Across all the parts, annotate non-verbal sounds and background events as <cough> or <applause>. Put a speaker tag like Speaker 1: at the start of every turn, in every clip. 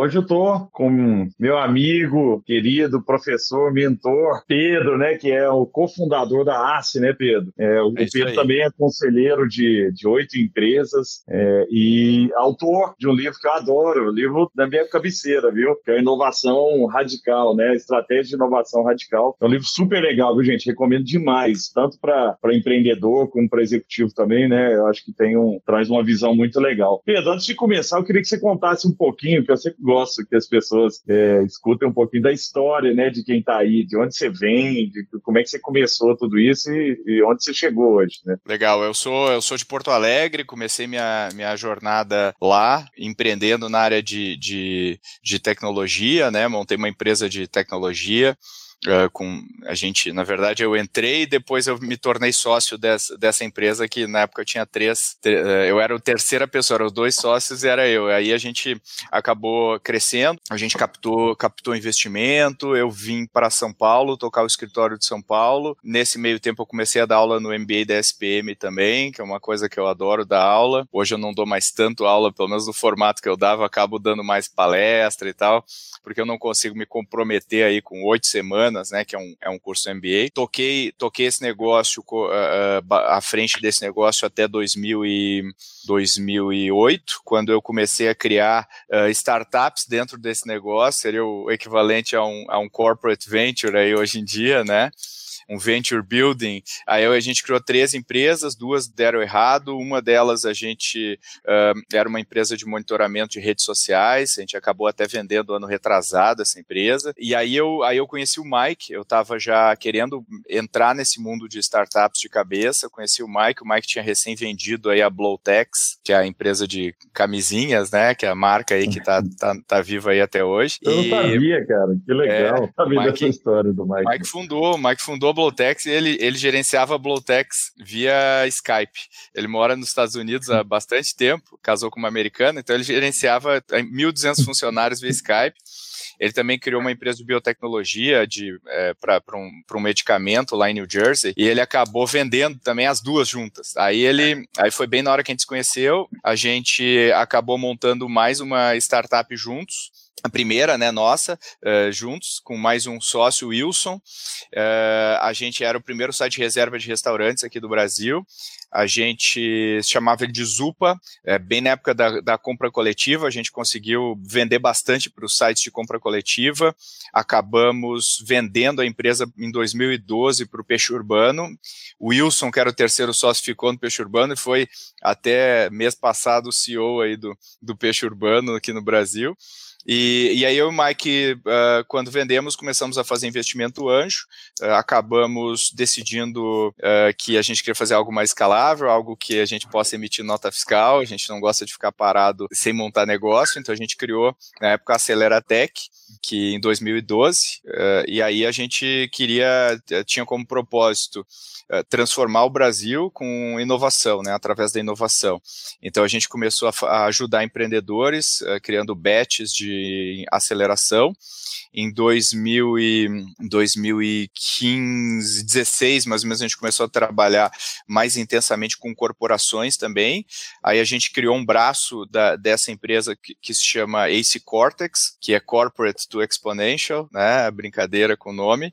Speaker 1: Hoje eu estou com meu amigo, querido professor, mentor, Pedro, né, que é o cofundador da ACE, né, Pedro? É, o é Pedro aí. também é conselheiro de oito empresas é, e autor de um livro que eu adoro, o livro da minha cabeceira, viu? Que é Inovação Radical, né? Estratégia de Inovação Radical. É um livro super legal, viu, gente? Recomendo demais, tanto para empreendedor como para executivo também, né? Eu acho que tem um, traz uma visão muito legal. Pedro, antes de começar, eu queria que você contasse um pouquinho, que eu sempre gosto que as pessoas é, escutem um pouquinho da história, né, de quem está aí, de onde você vem, de como é que você começou tudo isso e, e, onde você chegou hoje, né?
Speaker 2: Legal, eu sou eu sou de Porto Alegre, comecei minha, minha jornada lá, empreendendo na área de, de, de tecnologia, né, montei uma empresa de tecnologia, Uh, com a gente, na verdade, eu entrei e depois eu me tornei sócio dessa, dessa empresa que na época eu tinha três, uh, eu era a terceira pessoa, eram os dois sócios e era eu. Aí a gente acabou crescendo, a gente captou, captou investimento, eu vim para São Paulo, tocar o escritório de São Paulo. Nesse meio tempo eu comecei a dar aula no MBA da SPM também, que é uma coisa que eu adoro dar aula. Hoje eu não dou mais tanto aula, pelo menos no formato que eu dava, acabo dando mais palestra e tal, porque eu não consigo me comprometer aí com oito semanas semanas, né, que é um, é um curso MBA. Toquei, toquei esse negócio uh, à frente desse negócio até 2000 e 2008, quando eu comecei a criar uh, startups dentro desse negócio, seria o equivalente a um, a um corporate venture aí hoje em dia, né? Um venture building. Aí a gente criou três empresas, duas deram errado, uma delas a gente uh, era uma empresa de monitoramento de redes sociais, a gente acabou até vendendo ano retrasado essa empresa. E aí eu, aí eu conheci o Mike, eu estava já querendo entrar nesse mundo de startups de cabeça, conheci o Mike, o Mike tinha recém vendido aí a Blowtex, que é a empresa de camisinhas, né, que é a marca aí que tá, <laughs> tá, tá viva aí até hoje.
Speaker 1: Eu e, não sabia, cara, que legal, é, sabia Mike, dessa história do Mike.
Speaker 2: Mike fundou, Mike fundou a Blowtex ele, ele gerenciava a Blowtex via Skype. Ele mora nos Estados Unidos há bastante tempo, casou com uma americana, então ele gerenciava 1.200 funcionários via Skype. Ele também criou uma empresa de biotecnologia de, é, para um, um medicamento lá em New Jersey e ele acabou vendendo também as duas juntas. Aí ele, aí foi bem na hora que a gente se conheceu, a gente acabou montando mais uma startup juntos a primeira, né, nossa, uh, juntos, com mais um sócio, Wilson. Uh, a gente era o primeiro site de reserva de restaurantes aqui do Brasil. A gente chamava ele de Zupa, é, bem na época da, da compra coletiva, a gente conseguiu vender bastante para os sites de compra coletiva. Acabamos vendendo a empresa em 2012 para o Peixe Urbano. O Wilson, que era o terceiro sócio, ficou no Peixe Urbano e foi até mês passado o CEO aí do, do Peixe Urbano aqui no Brasil. E, e aí eu e o Mike, uh, quando vendemos, começamos a fazer investimento anjo, uh, acabamos decidindo uh, que a gente queria fazer algo mais escalável, algo que a gente possa emitir nota fiscal, a gente não gosta de ficar parado sem montar negócio, então a gente criou, na época, a Aceleratec, que em 2012, e aí a gente queria, tinha como propósito transformar o Brasil com inovação, né, através da inovação. Então a gente começou a, a ajudar empreendedores, criando batches de de aceleração. Em 2000 e 2015, 16, mais ou menos, a gente começou a trabalhar mais intensamente com corporações também. Aí a gente criou um braço da, dessa empresa que, que, se chama Ace Cortex, que é Corporate to Exponential, né? Brincadeira com o nome.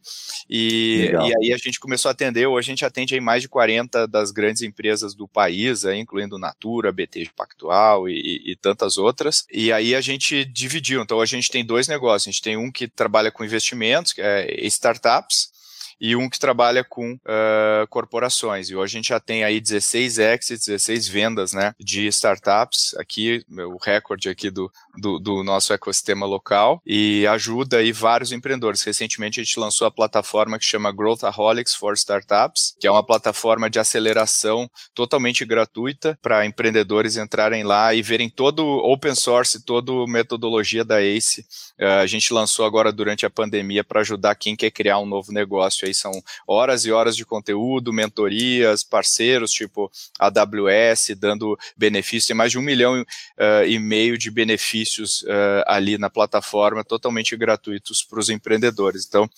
Speaker 2: E, e aí a gente começou a atender, hoje a gente atende aí mais de 40 das grandes empresas do país, aí, incluindo Natura, BT Pactual e, e tantas outras. E aí a gente dividiu. Então a gente tem dois negócios. A gente tem um que trabalha com investimentos, é startups, e um que trabalha com uh, corporações. E hoje a gente já tem aí 16 exits, 16 vendas né, de startups, aqui, o recorde aqui do, do, do nosso ecossistema local, e ajuda aí vários empreendedores. Recentemente a gente lançou a plataforma que chama Growthaholics for Startups, que é uma plataforma de aceleração totalmente gratuita para empreendedores entrarem lá e verem todo open source, toda metodologia da ACE. Uh, a gente lançou agora durante a pandemia para ajudar quem quer criar um novo negócio. Aí são horas e horas de conteúdo, mentorias, parceiros tipo AWS, dando benefícios. Tem mais de um milhão uh, e meio de benefícios uh, ali na plataforma, totalmente gratuitos para os empreendedores. Então,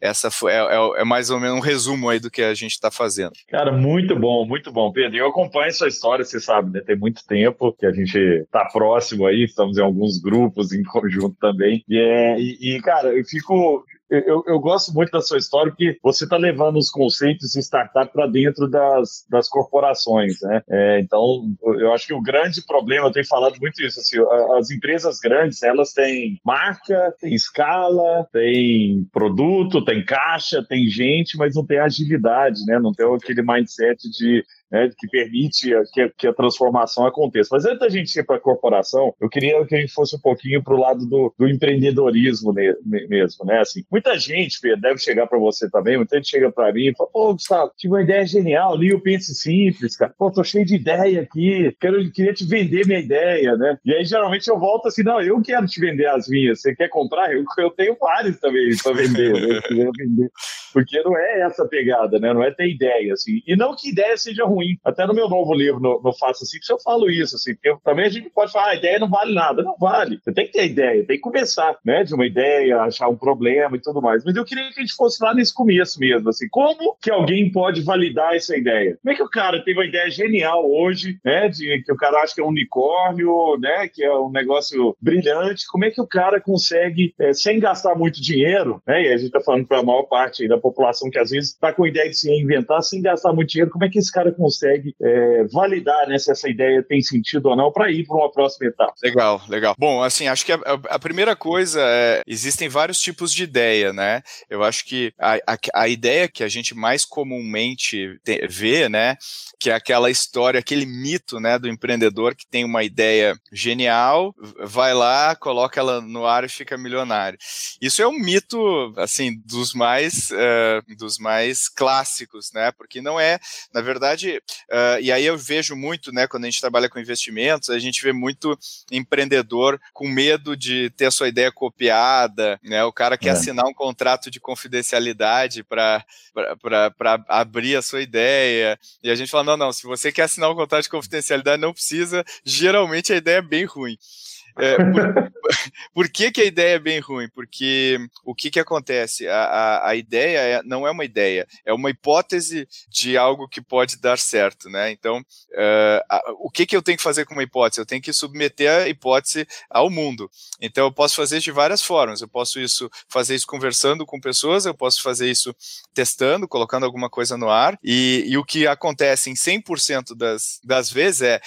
Speaker 2: essa foi, é, é, é, mais ou menos um resumo aí do que a gente está fazendo.
Speaker 1: Cara, muito bom, muito bom, Pedro. Eu acompanho sua história, você sabe, né? Tem muito tempo que a gente está próximo aí, estamos em alguns grupos em conjunto também. E, é, e, e cara, eu fico eu, eu, gosto muito da sua história porque você está levando os conceitos de startup para dentro das, das corporações, né? É, então, eu acho que o grande problema, eu tenho falado muito isso, assim, as empresas grandes, elas têm marca, têm escala, têm produto, têm caixa, tem gente, mas não tem agilidade, né? Não tem aquele mindset de né, que permite que, que, a transformação aconteça. Mas antes da gente ir para a corporação, eu queria que a gente fosse um pouquinho para o lado do, do empreendedorismo mesmo, né? Assim, muita gente, Pedro, deve chegar para você também, muita gente chega para mim e fala, pô, Gustavo, tive uma ideia genial, li o Pense Simples, cara. Pô, tô cheio de ideia aqui, quero, queria te vender minha ideia, né? E aí, geralmente, eu volto assim, não, eu quero te vender as minhas, você quer comprar? Eu, eu tenho vários também para vender, né? vender. Porque não é essa pegada, né? Não é ter ideia, assim. E não que ideia seja ruim, ruim. Até no meu novo livro, no, no Faça Assim, eu falo isso, assim, porque também a gente pode falar, ah, a ideia não vale nada. Não vale. Você tem que ter ideia, tem que começar, né? De uma ideia, achar um problema e tudo mais. Mas eu queria que a gente fosse lá nesse começo mesmo, assim, como que alguém pode validar essa ideia? Como é que o cara teve uma ideia genial hoje, né? De que o cara acha que é um unicórnio, né? Que é um negócio brilhante. Como é que o cara consegue, é, sem gastar muito dinheiro, né? E a gente tá falando para a maior parte da população que às vezes está com ideia de se reinventar sem gastar muito dinheiro, como é que esse cara consegue consegue é, validar né, se essa ideia tem sentido ou não para ir para uma próxima etapa.
Speaker 2: Legal, legal. Bom, assim, acho que a, a, primeira coisa é, existem vários tipos de ideia, né? Eu acho que a, a, a ideia que a gente mais comumente te, vê, né, que é aquela história, aquele mito, né, do empreendedor que tem uma ideia genial, vai lá, coloca ela no ar e fica milionário. Isso é um mito, assim, dos mais, uh, dos mais clássicos, né, porque não é, na verdade, uh, e aí eu vejo muito, né, quando a gente trabalha com investimentos, a gente vê muito empreendedor com medo de ter a sua ideia copiada, né, o cara quer é. assinar um contrato de confidencialidade para abrir a sua ideia, e a gente fala, não, não, se você quer assinar um contrato de confidencialidade, não precisa. Geralmente a ideia é bem ruim. É, por, <laughs> por, que, que a ideia é bem ruim? Porque o que, que acontece? A, a, a ideia é, não é uma ideia, é uma hipótese de algo que pode dar certo, né? Então, uh, a, o que, que eu tenho que fazer com uma hipótese? Eu tenho que submeter a hipótese ao mundo. Então, eu posso fazer de várias formas. Eu posso isso, fazer isso conversando com pessoas, eu posso fazer isso testando, colocando alguma coisa no ar, e, e o que acontece em 100% das, das vezes é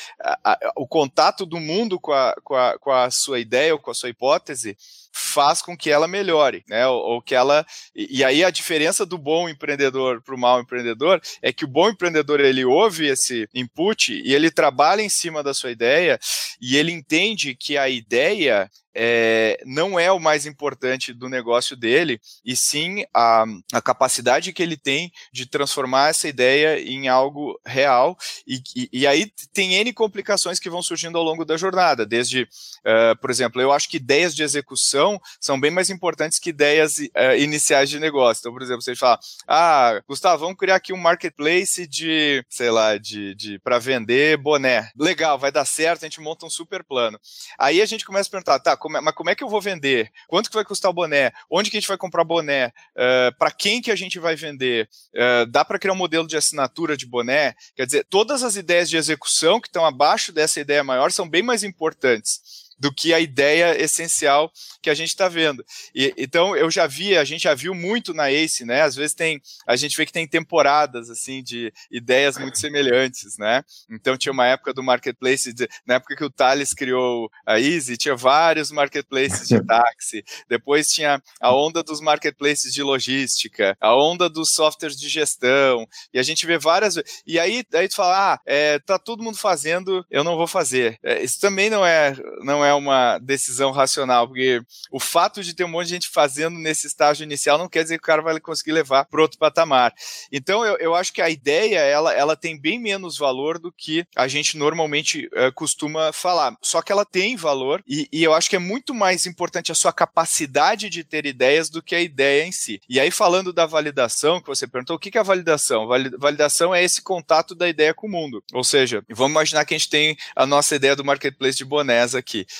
Speaker 2: o contato do mundo com a, com a, com a a sua ideia ou com a sua hipótese faz com que ela melhore, né? Ou, ou que ela e, e, aí a diferença do bom empreendedor para o mau empreendedor é que o bom empreendedor ele ouve esse input e ele trabalha em cima da sua ideia e ele entende que a ideia é, não é o mais importante do negócio dele, e sim a, a capacidade que ele tem de transformar essa ideia em algo real. E, e, e aí tem N complicações que vão surgindo ao longo da jornada, desde, uh, por exemplo, eu acho que ideias de execução são bem mais importantes que ideias uh, iniciais de negócio. Então, por exemplo, você fala, ah, Gustavo, vamos criar aqui um marketplace de, sei lá, de, de para vender boné. Legal, vai dar certo, a gente monta um super plano. Aí a gente começa a perguntar, tá, como é, mas como é que eu vou vender? Quanto que vai custar o boné? Onde que a gente vai comprar boné? Uh, eh, para quem que a gente vai vender? Uh, dá para criar um modelo de assinatura de boné? Quer dizer, todas as ideias de execução que estão abaixo dessa ideia maior são bem mais importantes do que a ideia essencial que a gente está vendo. E, então eu já vi, a gente já viu muito na Ace, né? Às vezes tem, a gente vê que tem temporadas assim de ideias muito semelhantes, né? Então tinha uma época do marketplace, de, na época que o Thales criou a Easy, tinha vários marketplaces de <laughs> táxi. Depois tinha a onda dos marketplaces de logística, a onda dos softwares de gestão. E a gente vê várias. E aí, aí tu fala, ah, é, tá todo mundo fazendo, eu não vou fazer. É, isso também não é, não é uma decisão racional, porque o fato de ter um monte de gente fazendo nesse estágio inicial não quer dizer que o cara vai conseguir levar para outro patamar. Então, eu, eu acho que a ideia, ela, ela tem bem menos valor do que a gente normalmente uh, costuma falar. Só que ela tem valor e, e eu acho que é muito mais importante a sua capacidade de ter ideias do que a ideia em si. E aí, falando da validação, que você perguntou, o que é a validação? Validação é esse contato da ideia com o mundo. Ou seja, vamos imaginar que a gente tem a nossa ideia do marketplace de bonés aqui.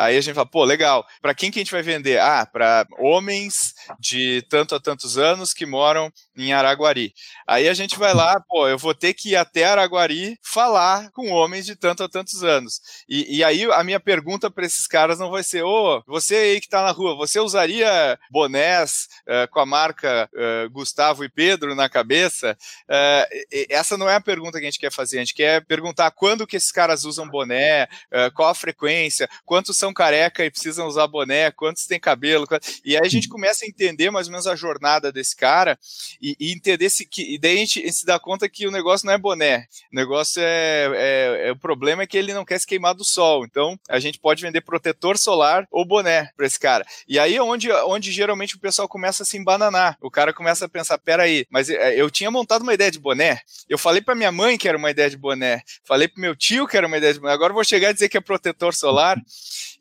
Speaker 2: Aí a gente fala, pô, legal, para quem que a gente vai vender? Ah, para homens de tanto a tantos anos que moram em Araguari. Aí a gente vai lá, pô, eu vou ter que ir até Araguari falar com homens de tanto a tantos anos. E, e aí a minha pergunta para esses caras não vai ser, ô, oh, você aí que está na rua, você usaria bonés uh, com a marca uh, Gustavo e Pedro na cabeça? Uh, essa não é a pergunta que a gente quer fazer, a gente quer perguntar quando que esses caras usam boné, qual a frequência, quantos são careca e precisam usar boné, quantos têm cabelo. E aí a gente começa a entender mais ou menos a jornada desse cara e, e entender se que. E daí a gente, se dá conta que o negócio não é boné. O negócio é, é, é, O problema é que ele não quer se queimar do sol. Então a gente pode vender protetor solar ou boné para esse cara. E aí é onde, onde geralmente o pessoal começa a se embananar. O cara começa a pensar: peraí, mas é, eu tinha montado uma ideia de boné. Eu falei para minha mãe que era uma ideia de boné. Falei para meu tio que era uma ideia de boné. Agora vou chegar a dizer que é protetor solar.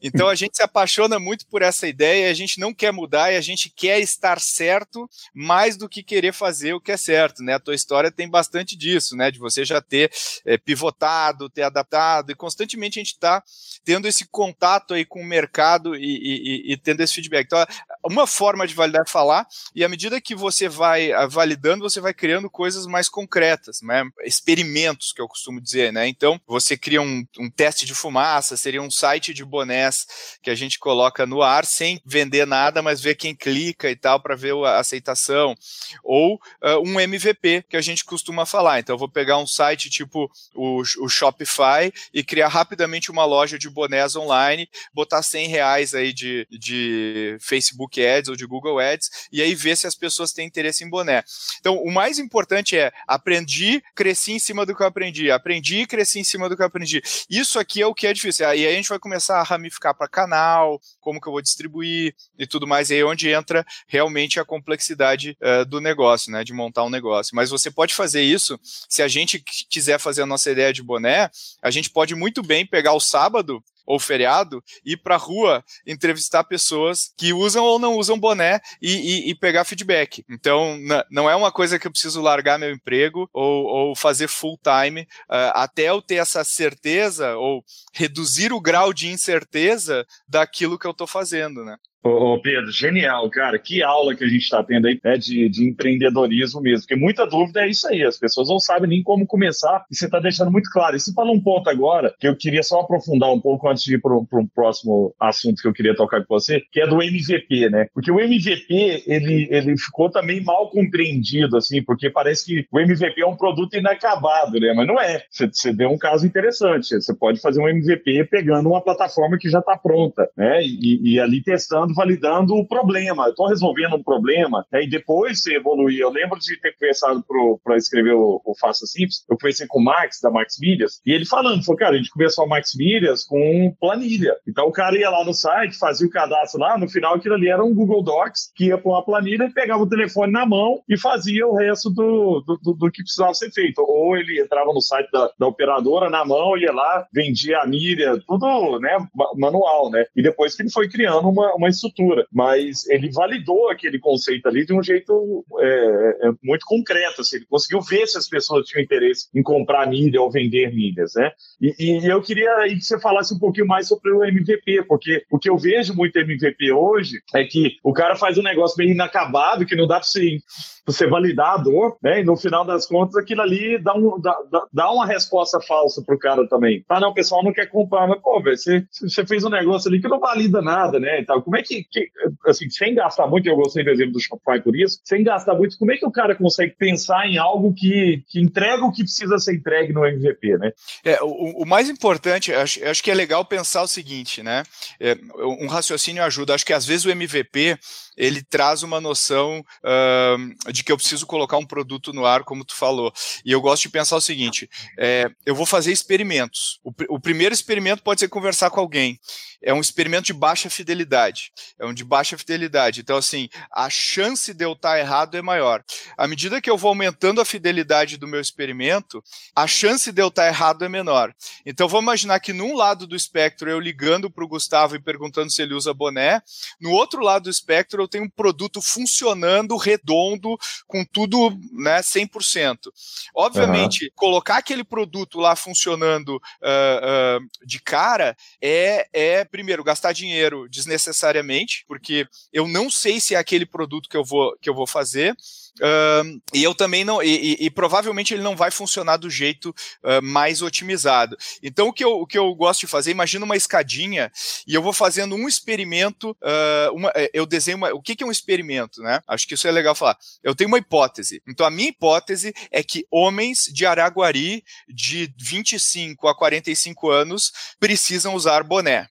Speaker 2: Então a gente se apaixona muito por essa ideia, a gente não quer mudar e a gente quer estar certo mais do que querer fazer o que é certo, né? A tua história tem bastante disso, né? De você já ter é, pivotado, ter adaptado e constantemente a gente está tendo esse contato aí com o mercado e, e, e, tendo esse feedback. Então, uma forma de validar é falar e à medida que você vai ah, validando, você vai criando coisas mais concretas, né? Experimentos que eu costumo dizer, né? Então, você cria um, um teste de fumaça, seria um site de boné que a gente coloca no ar sem vender nada, mas ver quem clica e tal para ver a aceitação. Ou uh, um MVP que a gente costuma falar. Então eu vou pegar um site tipo o, o Shopify e criar rapidamente uma loja de bonés online, botar 100 reais aí de, de Facebook Ads ou de Google Ads e aí ver se as pessoas têm interesse em boné. Então o mais importante é aprendi, cresci em cima do que eu aprendi, aprendi, cresci em cima do que eu aprendi. Isso aqui é o que é difícil. E aí a gente vai começar a ramificar ficar para canal, como que eu vou distribuir e tudo mais. E aí é onde entra realmente a complexidade uh, do negócio, né? De montar um negócio. Mas você pode fazer isso, se a gente quiser fazer a nossa ideia de boné, a gente pode muito bem pegar o sábado ou feriado, ir para rua entrevistar pessoas que usam ou não usam boné e, e, e pegar feedback. Então, não é uma coisa que eu preciso largar meu emprego ou, ou fazer full time uh, até eu ter essa certeza ou reduzir o grau de incerteza daquilo que eu estou fazendo, né?
Speaker 1: Ô, ô, Pedro, genial, cara. Que aula que a gente está tendo aí né, de, de empreendedorismo mesmo. Porque muita dúvida é isso aí. As pessoas não sabem nem como começar e você está deixando muito claro. E você falou um ponto agora que eu queria só aprofundar um pouco antes de ir para um próximo assunto que eu queria tocar com você, que é do MVP, né? Porque o MVP, ele, ele ficou também mal compreendido, assim, porque parece que o MVP é um produto inacabado, né? Mas não é. Você, você deu um caso interessante. Você pode fazer um MVP pegando uma plataforma que já está pronta, né? E, e ali testando validando o problema. Eu estou resolvendo um problema, né, e depois você evoluir. Eu lembro de ter conversado para escrever o, o Faça Simples, eu conversei com o Max, da Max Milhas, e ele falando, falou, cara, a gente começou a Max Milhas com planilha. Então o cara ia lá no site, fazia o cadastro lá, no final aquilo ali era um Google Docs, que ia com a planilha e pegava o telefone na mão e fazia o resto do, do, do, do que precisava ser feito. Ou ele entrava no site da, da operadora na mão, ia lá, vendia a milha, tudo né, manual, né? E depois que ele foi criando uma, uma estrutura, mas ele validou aquele conceito ali de um jeito é, é, muito concreto, assim, ele conseguiu ver se as pessoas tinham interesse em comprar mídia ou vender mídias, né? E, e eu queria que você falasse um pouquinho mais sobre o MVP, porque o que eu vejo muito MVP hoje é que o cara faz um negócio bem inacabado, que não dá para você você validar a dor, né? E no final das contas, aquilo ali dá, um, dá, dá uma resposta falsa pro cara também. Ah, não, o pessoal não quer comprar, mas, pô, você, você fez um negócio ali que não valida nada, né? Então, como é que, que, assim, sem gastar muito, eu gostei do exemplo do Shopify por isso, sem gastar muito, como é que o cara consegue pensar em algo que, que entrega o que precisa ser entregue no MVP, né?
Speaker 2: É, o, o mais importante, acho, acho que é legal pensar o seguinte, né? É, um raciocínio ajuda. Acho que às vezes o MVP ele traz uma noção uh, de que eu preciso colocar um produto no ar, como tu falou. E eu gosto de pensar o seguinte: é, eu vou fazer experimentos. O, o primeiro experimento pode ser conversar com alguém é um experimento de baixa fidelidade. É um de baixa fidelidade. Então, assim, a chance de eu estar errado é maior. À medida que eu vou aumentando a fidelidade do meu experimento, a chance de eu estar errado é menor. Então, vamos imaginar que num lado do espectro eu ligando para o Gustavo e perguntando se ele usa boné, no outro lado do espectro eu tenho um produto funcionando, redondo, com tudo né, 100%. Obviamente, uhum. colocar aquele produto lá funcionando uh, uh, de cara é, é primeiro, gastar dinheiro desnecessariamente, porque eu não sei se é aquele produto que eu vou, que eu vou fazer. Uh, e eu também não, e, e, e, provavelmente ele não vai funcionar do jeito uh, mais otimizado. Então, o que, eu, o que eu gosto de fazer, imagina uma escadinha e eu vou fazendo um experimento. Uh, uma, eh, eu desenho uma, o que, que é um experimento, né? Acho que isso é legal falar. Eu tenho uma hipótese. Então, a minha hipótese é que homens de Araguari de 25 a 45 anos precisam usar boné.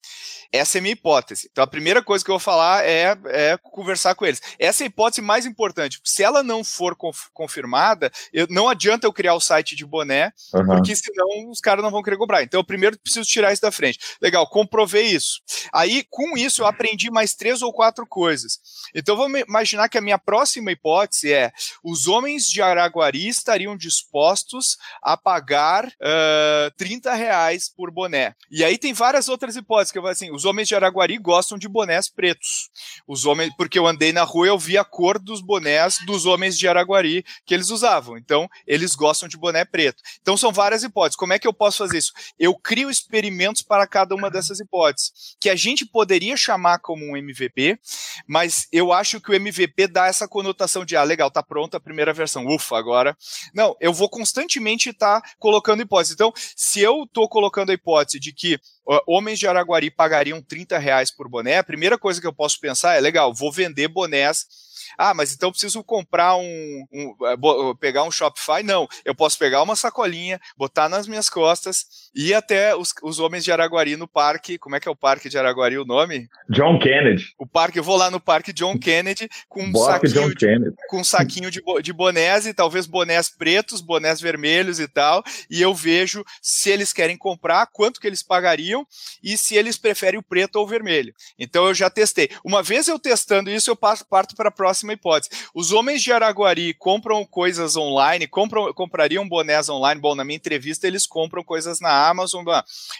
Speaker 2: Essa é a minha hipótese. Então, a primeira coisa que eu vou falar é, é conversar com eles. Essa é a hipótese mais importante. Se ela não for conf confirmada, eu, não adianta eu criar o site de boné, uhum. porque senão os caras não vão querer comprar. Então, eu primeiro preciso tirar isso da frente. Legal, comprovei isso. Aí, com isso, eu aprendi mais três ou quatro coisas. Então, vamos imaginar que a minha próxima hipótese é: os homens de Araguari estariam dispostos a pagar uh, 30 reais por boné. E aí tem várias outras hipóteses que eu vou assim os homens de Araguari gostam de bonés pretos. Os homens, porque eu andei na rua eu vi a cor dos bonés dos homens de Araguari que eles usavam. Então, eles gostam de boné preto. Então, são várias hipóteses. Como é que eu posso fazer isso? Eu crio experimentos para cada uma dessas hipóteses, que a gente poderia chamar como um MVP, mas eu acho que o MVP dá essa conotação de, ah, legal, tá pronta a primeira versão, ufa, agora. Não, eu vou constantemente estar tá colocando hipóteses. Então, se eu estou colocando a hipótese de que homens de Araguari pagariam 30 reais por boné, a primeira coisa que eu posso pensar é, legal, vou vender bonés ah, mas então preciso comprar um, um, eh, pegar um Shopify? Não, eu posso pegar uma sacolinha, botar nas minhas costas e até os, os homens de Araguari no parque. Como é que é o parque de Araguari o nome?
Speaker 1: John Kennedy.
Speaker 2: O parque, eu vou lá no parque John Kennedy com um saquinho, de, com um saquinho de, de bonés e talvez bonés pretos, bonés vermelhos e tal, e eu vejo se eles querem comprar, quanto que eles pagariam e se eles preferem o preto ou o vermelho. Então eu já testei. Uma vez eu testando isso, eu parto para a próxima próxima hipótese. Os homens de Araguari compram coisas online, compram, comprariam bonés online. Bom, na minha entrevista eles compram coisas na Amazon.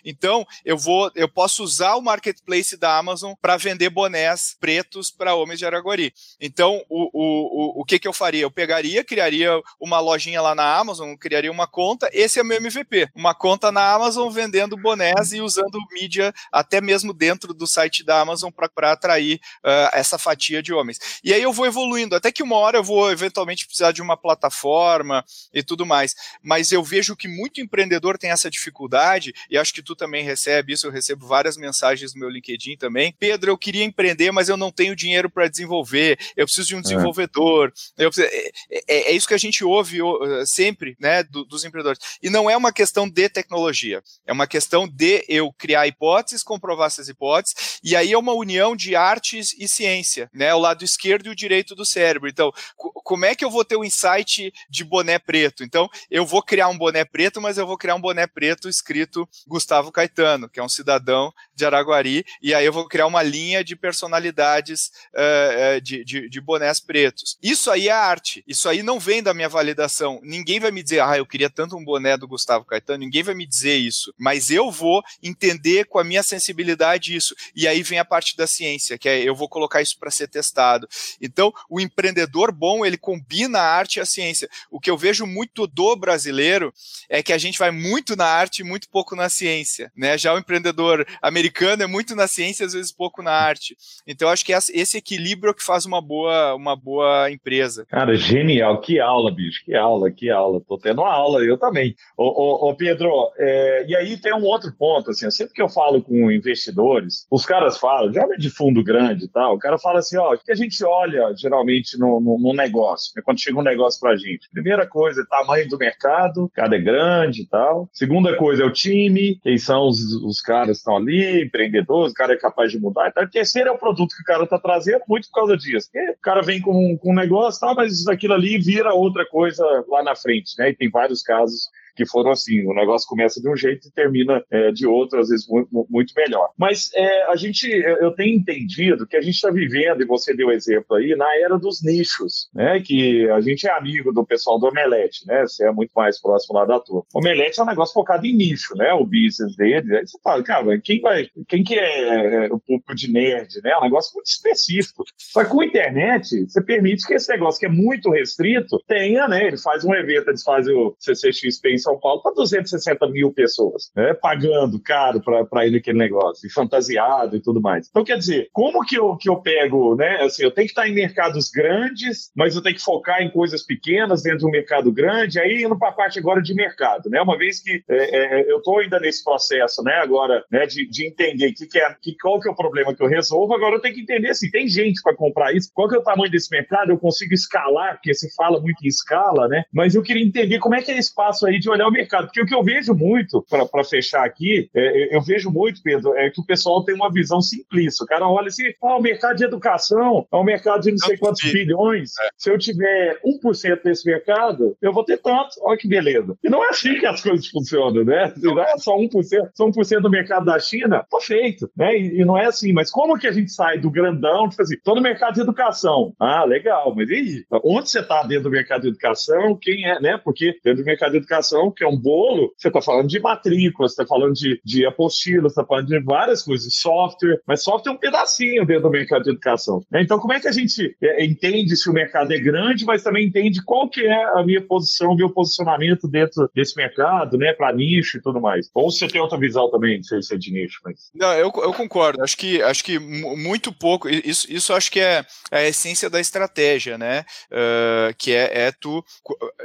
Speaker 2: Então, eu vou, eu posso usar o marketplace da Amazon para vender bonés pretos para homens de Araguari. Então, o, o, o, o que, que eu faria? Eu pegaria, criaria uma lojinha lá na Amazon, criaria uma conta. Esse é meu MVP. Uma conta na Amazon vendendo bonés e usando mídia até mesmo dentro do site da Amazon para atrair uh, essa fatia de homens. E aí eu vou evoluindo, até que uma hora eu vou eventualmente precisar de uma plataforma e tudo mais. Mas eu vejo que muito empreendedor tem essa dificuldade, e acho que tu também recebe isso, eu recebo várias mensagens no meu LinkedIn também. Pedro, eu queria empreender, mas eu não tenho dinheiro para desenvolver, eu preciso de um é. desenvolvedor. É. Preciso, é, é, é, isso que a gente ouve sempre, né, do, dos empreendedores. E não é uma questão de tecnologia, é uma questão de eu criar hipóteses, comprovar essas hipóteses, e aí é uma união de artes e ciência, né, o lado esquerdo e o direito direito do cérebro. Então, como é que eu vou ter o um insight de boné preto? Então, eu vou criar um boné preto, mas eu vou criar um boné preto escrito Gustavo Caetano, que é um cidadão de Araguari, e aí eu vou criar uma linha de personalidades uh, de, de, de bonés pretos. Isso aí é arte. Isso aí não vem da minha validação. Ninguém vai me dizer, ah, eu queria tanto um boné do Gustavo Caetano. Ninguém vai me dizer isso. Mas eu vou entender com a minha sensibilidade isso. E aí vem a parte da ciência, que é eu vou colocar isso para ser testado. Então, o empreendedor bom, ele combina a arte e a ciência. O que eu vejo muito do brasileiro é que a gente vai muito na arte e muito pouco na ciência. Né? Já o empreendedor americano é muito na ciência, às vezes pouco na arte. Então, acho que esse equilíbrio é que faz uma boa, uma boa empresa.
Speaker 1: Cara, genial. Que aula, bicho. Que aula, que aula. Tô tendo uma aula, eu também. Ô, ô, ô Pedro, é, e aí tem um outro ponto, assim, sempre que eu falo com investidores, os caras falam, já de fundo grande e tal, o cara fala assim, ó, o que a gente olha geralmente no, no, no negócio, né, quando chega um negócio pra gente? Primeira coisa é tamanho do mercado, cada é grande e tal. Segunda coisa é o time, quem são os, os caras que estão ali, empreendedores, o cara é capaz de mudar. Então, terceiro é o produto que o cara tá trazendo, muito por causa disso. Porque o cara vem com, com um negócio, tá, mas aquilo ali vira outra coisa lá na frente, né? E tem vários casos que foram assim, o negócio começa de um jeito e termina é, de outro, às vezes muito, muito melhor. Mas é, a gente, eu tenho entendido que a gente está vivendo, e você deu exemplo aí, na era dos nichos, né? Que a gente é amigo do pessoal do Omelete, né? Você é muito mais próximo lá da turma. Omelete é um negócio focado em nicho, né? O business dele. Aí você fala, cara, quem vai, quem que é, é o público de nerd, né? É um negócio muito específico. Só que com a internet, você permite que esse negócio que é muito restrito tenha, né? Ele faz um evento, eles fazem o CCXP em são Paulo para 260 mil pessoas, né, pagando caro para ir naquele negócio, e fantasiado e tudo mais. Então, quer dizer, como que eu, que eu pego, né? Assim, eu tenho que estar em mercados grandes, mas eu tenho que focar em coisas pequenas dentro de um mercado grande, aí indo para a parte agora de mercado, né? Uma vez que é, é, eu estou ainda nesse processo, né, agora, né, de, de entender que que é, que, qual que é o problema que eu resolvo, agora eu tenho que entender se assim, tem gente para comprar isso, qual que é o tamanho desse mercado, eu consigo escalar, porque se fala muito em escala, né? Mas eu queria entender como é que é esse espaço aí de olhar o mercado. Porque o que eu vejo muito, para fechar aqui, é, eu vejo muito, Pedro, é que o pessoal tem uma visão simplista. O cara olha assim, ah, o mercado de educação é um mercado de não sei quantos bilhões. É. Se eu tiver 1% desse mercado, eu vou ter tanto. Olha que beleza. E não é assim que as coisas funcionam, né? Não é só 1%, só 1% do mercado da China, tô feito, né? E, e, não é assim. Mas como que a gente sai do grandão, tipo assim, tô no mercado de educação. Ah, legal, mas e aí? Onde você está dentro do mercado de educação? Quem é, né? Porque dentro do mercado de educação, que é um bolo, você está falando de matrícula, você está falando de, de apostila, você está falando de várias coisas, software, mas software é um pedacinho dentro do mercado de educação. Né? Então, como é que a gente é, entende se o mercado é grande, mas também entende qual que é a minha posição, meu posicionamento dentro desse mercado, né, para nicho e tudo mais? Ou você tem outra visão também, sei se é de nicho, mas...
Speaker 2: Não, eu, eu concordo. Acho que, acho que muito pouco, isso, isso acho que é a essência da estratégia, né? Uh, que é, é tu...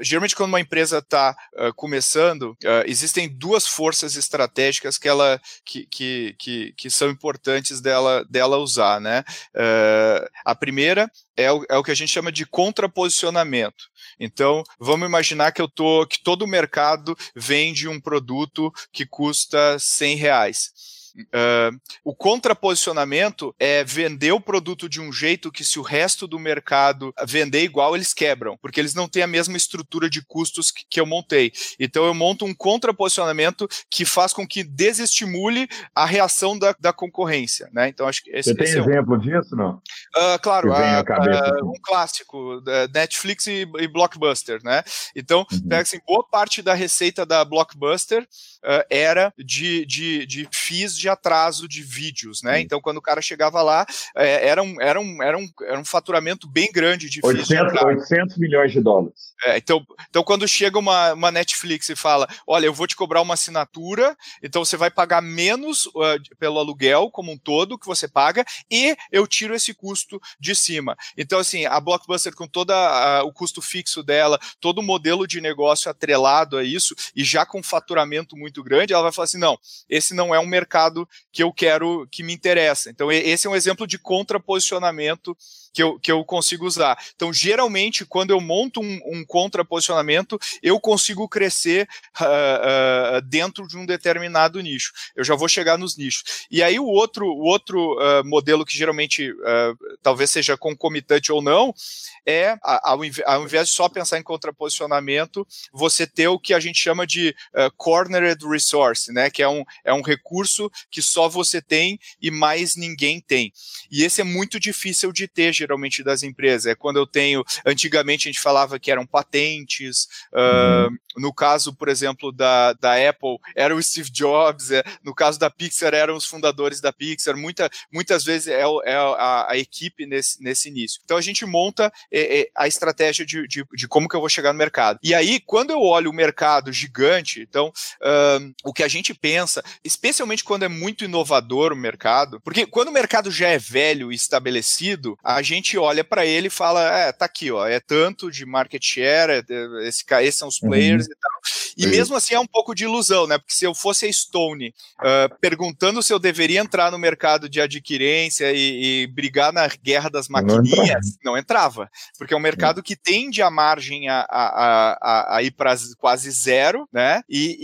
Speaker 2: Geralmente, quando uma empresa está uh, começando, uh, existem duas forças estratégicas que ela que, que, que, que são importantes dela, dela usar, né? Uh, a primeira é o, é o que a gente chama de contraposicionamento. Então, vamos imaginar que eu tô que todo o mercado vende um produto que custa 100 reais. Uh, o contraposicionamento é vender o produto de um jeito que, se o resto do mercado vender igual, eles quebram, porque eles não têm a mesma estrutura de custos que, que eu montei. Então, eu monto um contraposicionamento que faz com que desestimule a reação da, da concorrência. Né? Então, acho que
Speaker 1: esse, Você tem esse exemplo é um... disso, não?
Speaker 2: Uh, claro, a, a, um clássico, Netflix e, e, Blockbuster. Né? Então, uhum. pega assim, boa parte da receita da Blockbuster uh, era de, de, de FIIs de atraso de vídeos, né? Então, quando o cara chegava lá, é, era, um, era, um, era, um, era um faturamento bem grande de
Speaker 1: 800, de 800 milhões de dólares.
Speaker 2: É, então, então, quando chega uma, uma Netflix e fala, olha, eu vou te cobrar uma assinatura, então você vai pagar menos uh, pelo aluguel como um todo que você paga e eu tiro esse custo de cima. Então, assim, a Blockbuster com todo o custo fixo dela, todo o modelo de negócio atrelado a isso e já com faturamento muito grande, ela vai falar assim, não, esse não é um mercado que eu quero, que me interessa. Então, esse é um exemplo de contraposicionamento que eu, que eu consigo usar. Então, geralmente, quando eu monto um, um contraposicionamento, eu consigo crescer uh, uh, dentro de um determinado nicho. Eu já vou chegar nos nichos. E aí, o outro, o outro uh, modelo que geralmente talvez seja concomitante ou não, é, ao, invés de só pensar em contraposicionamento, você ter o que a gente chama de cornered resource, né, que é um, é um recurso que só você tem e mais ninguém tem. E esse é muito difícil de ter, geralmente, das empresas. É quando eu tenho, antigamente a gente falava que eram patentes, uh, no caso, por exemplo, da, da Apple, era o Steve Jobs, é, no caso da Pixar, eram os fundadores da Pixar, muita, muitas vezes é, é a, a, equipe nesse, nesse início. Então a gente monta é, é, a estratégia de, de, de, como que eu vou chegar no mercado. E aí, quando eu olho o mercado gigante, então, um, o que a gente pensa, especialmente quando é muito inovador o mercado, porque quando o mercado já é velho e estabelecido, a gente olha para ele e fala, é, tá aqui, ó, é tanto de market share, é, é esse, esses são os uhum. players uhum. e tal. E mesmo assim é um pouco de ilusão, né? Porque se eu fosse a Stone uh, perguntando se eu deveria entrar no mercado de adquirência e, e brigar na guerra das maquininhas, não entrava. não entrava. Porque é um mercado que tende a margem a, a, a, a ir para quase zero, né? E,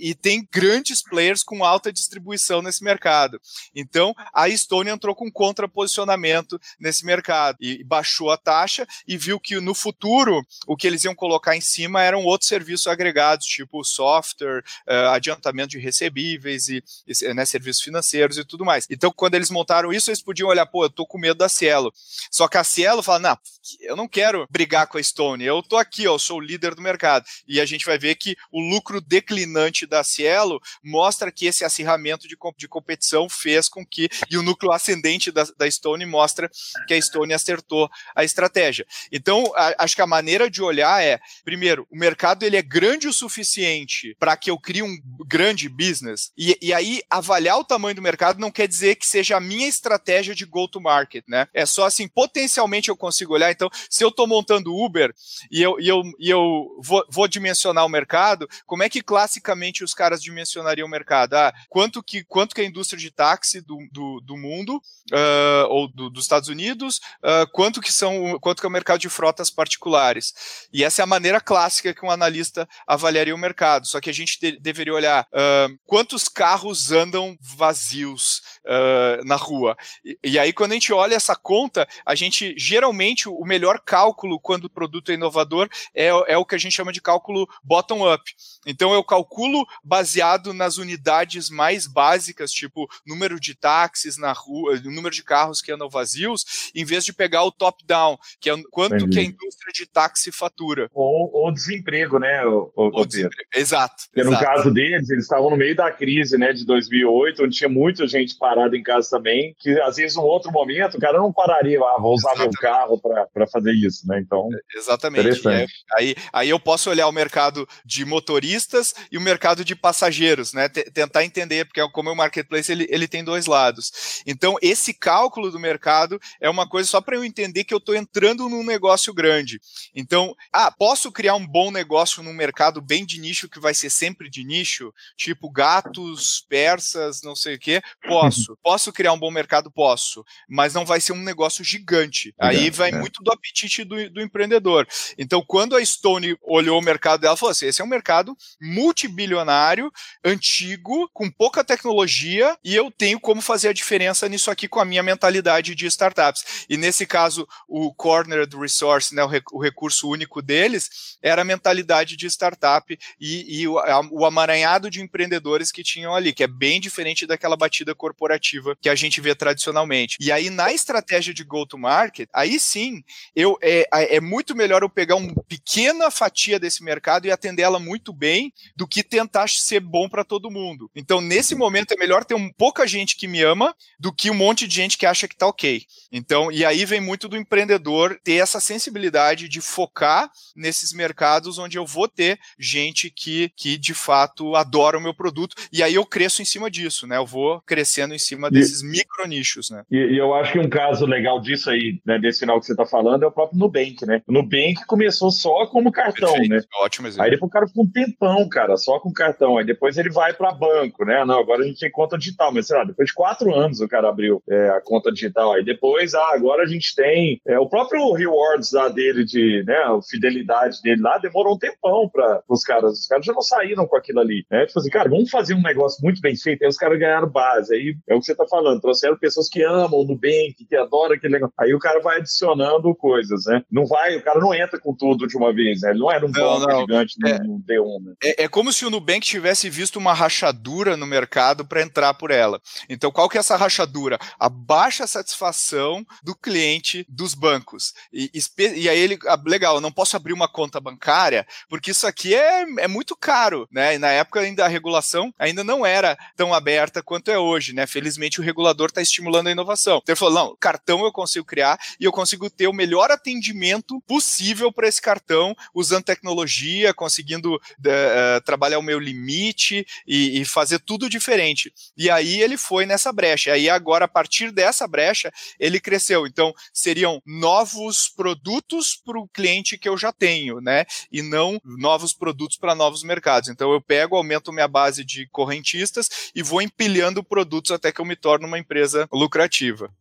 Speaker 2: e, e, tem grandes players com alta distribuição nesse mercado. Então, a Stone entrou com contraposicionamento nesse mercado e baixou a taxa e viu que no futuro o que eles iam colocar em cima eram outros serviços agregados, tipo software, uh, adiantamento de recebíveis e, e né, serviços financeiros e tudo mais. Então, quando eles montaram isso, eles podiam olhar, pô, eu tô com medo da Cielo. Só que a Cielo fala, não, eu não quero brigar com a Stone, eu tô aqui, ó, eu sou o líder do mercado. E a gente vai ver que o lucro declinante da Cielo mostra que esse acirramento de, de competição fez com que, e o núcleo ascendente da, da Stone mostra que a Stone acertou a estratégia. Então, a, acho que a maneira de olhar é, primeiro, o mercado ele é grande o suficiente para que eu crie um grande business, e, e aí avaliar o tamanho do mercado não quer dizer que seja a minha estratégia de go-to-market, né? É só assim, potencialmente eu consigo olhar. Então, se eu estou montando Uber e eu, e eu, e eu vou, vou, dimensionar o mercado, como é que classicamente os caras dimensionariam o mercado? Ah, quanto que, quanto que a indústria de táxi do, do, do mundo, uh, ou do, dos Estados Unidos, uh, quanto que são, quanto que é o mercado de frotas particulares? E essa é a maneira clássica que um analista avaliaria o mercado. Só que a gente de, deveria olhar uh, quantos carros andam vazios uh, na rua. E, e, aí, quando a gente olha essa conta, a gente geralmente o melhor cálculo quando o produto é inovador é, é o que a gente chama de cálculo bottom-up. Então, eu calculo baseado nas unidades mais básicas, tipo número de táxis na rua, número de carros que andam vazios, em vez de pegar o top-down, que é quanto Entendi. que a indústria de táxi fatura.
Speaker 1: Ou, ou desemprego, né? O, o, o
Speaker 2: desemprego. Exato.
Speaker 1: Porque
Speaker 2: exato.
Speaker 1: no caso deles, eles estavam no meio da crise, né, de 2008, onde tinha muita gente parada em casa também, que às vezes, num outro momento, o cara não pararia, ah, vou usar Exatamente. meu carro para fazer isso, né? Então.
Speaker 2: Exatamente. Aí, aí, aí eu posso olhar o mercado de motoristas e o mercado de passageiros, né? T tentar entender, porque como é o marketplace, ele, ele tem dois lados. Então, esse cálculo do mercado é uma coisa só para eu entender que eu estou entrando num negócio grande. Então, ah, posso criar um bom negócio num mercado bem de nicho que vai ser sempre de nicho, tipo gatos, persas, não sei o quê? Posso. Posso criar um bom mercado? Posso. Mas não vai ser um negócio gigante. Aí vai é. muito do apetite do, do, empreendedor. Então, quando a Stone olhou o mercado dela, falou assim: esse é um mercado multibilionário, antigo, com pouca tecnologia, e eu tenho como fazer a diferença nisso aqui com a minha mentalidade de startups. E nesse caso, o Cornered Resource, né, o recurso único deles, era a mentalidade de startup e, e o, a, o amaranhado de empreendedores que tinham ali, que é bem diferente daquela batida corporativa que a gente vê tradicionalmente. E aí, na estratégia de go-to-market, aí sim, eu, é, é muito melhor eu pegar uma pequena fatia desse mercado e atender ela muito bem do que tentar ser bom para todo mundo. Então, nesse momento, é melhor ter um, pouca gente que me ama do que um monte de gente que acha que tá ok. Então, e aí vem muito do empreendedor ter essa sensibilidade de focar nesses mercados onde eu vou ter gente que, que de fato adora o meu produto. E aí eu cresço em cima disso, né? Eu vou crescendo em cima desses e, micro nichos, né?
Speaker 1: E, e, eu acho que um caso legal disso aí, né, desse final que você está falando, é o próprio Nubank, né? O Nubank começou só como cartão, Perfeito, né?
Speaker 2: Ótimo exemplo.
Speaker 1: Aí depois o cara ficou um tempão, cara, só com cartão. Aí depois ele vai para banco, né? Não, agora a gente tem conta digital, mas sei lá, depois de quatro anos o cara abriu é, a conta digital. Aí depois, ah, agora a gente tem é, o próprio rewards lá dele de, né, a fidelidade dele lá demorou um tempão para os caras. Os caras já não saíram com aquilo ali, né? Tipo assim, cara, vamos fazer um negócio muito bem feito. Aí os caras ganharam base. Aí é o que você tá falando, trouxeram pessoas que amam o Nubank, que adora aquele negócio. Aí o cara vai adicionando coisas, né? Não vai, o cara não entra com tudo de uma vez, né? Ele não era um não, não. gigante no, é, no D1, né?
Speaker 2: É, é como se o Nubank tivesse visto uma rachadura no mercado para entrar por ela. Então, qual que é essa rachadura? A baixa satisfação do cliente dos bancos. E, e aí ele, ah, legal, não posso abrir uma conta bancária, porque isso aqui é, é muito caro, né? E na época ainda a regulação ainda não era tão aberta quanto é hoje, né? Felizmente o regulador está estimulando a inovação. Então ele falou: não, cartão eu consigo criar e eu consigo ter o melhor atendimento possível para esse cartão, usando tecnologia, conseguindo uh, trabalhar o meu limite e, e, fazer tudo diferente. E aí ele foi nessa brecha. E aí agora, a partir dessa brecha, ele cresceu. Então, seriam novos produtos para o cliente que eu já tenho, né? E não novos produtos para novos mercados. Então eu pego, aumento minha base de correntistas e vou empilhando produtos até que eu me torne uma empresa lucrativa.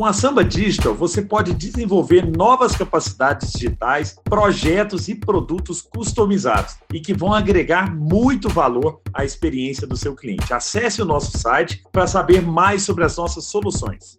Speaker 3: Com a Samba Digital, você pode desenvolver novas capacidades digitais, projetos e produtos customizados e que vão agregar muito valor à experiência do seu cliente. Acesse o nosso site para saber mais sobre as nossas soluções.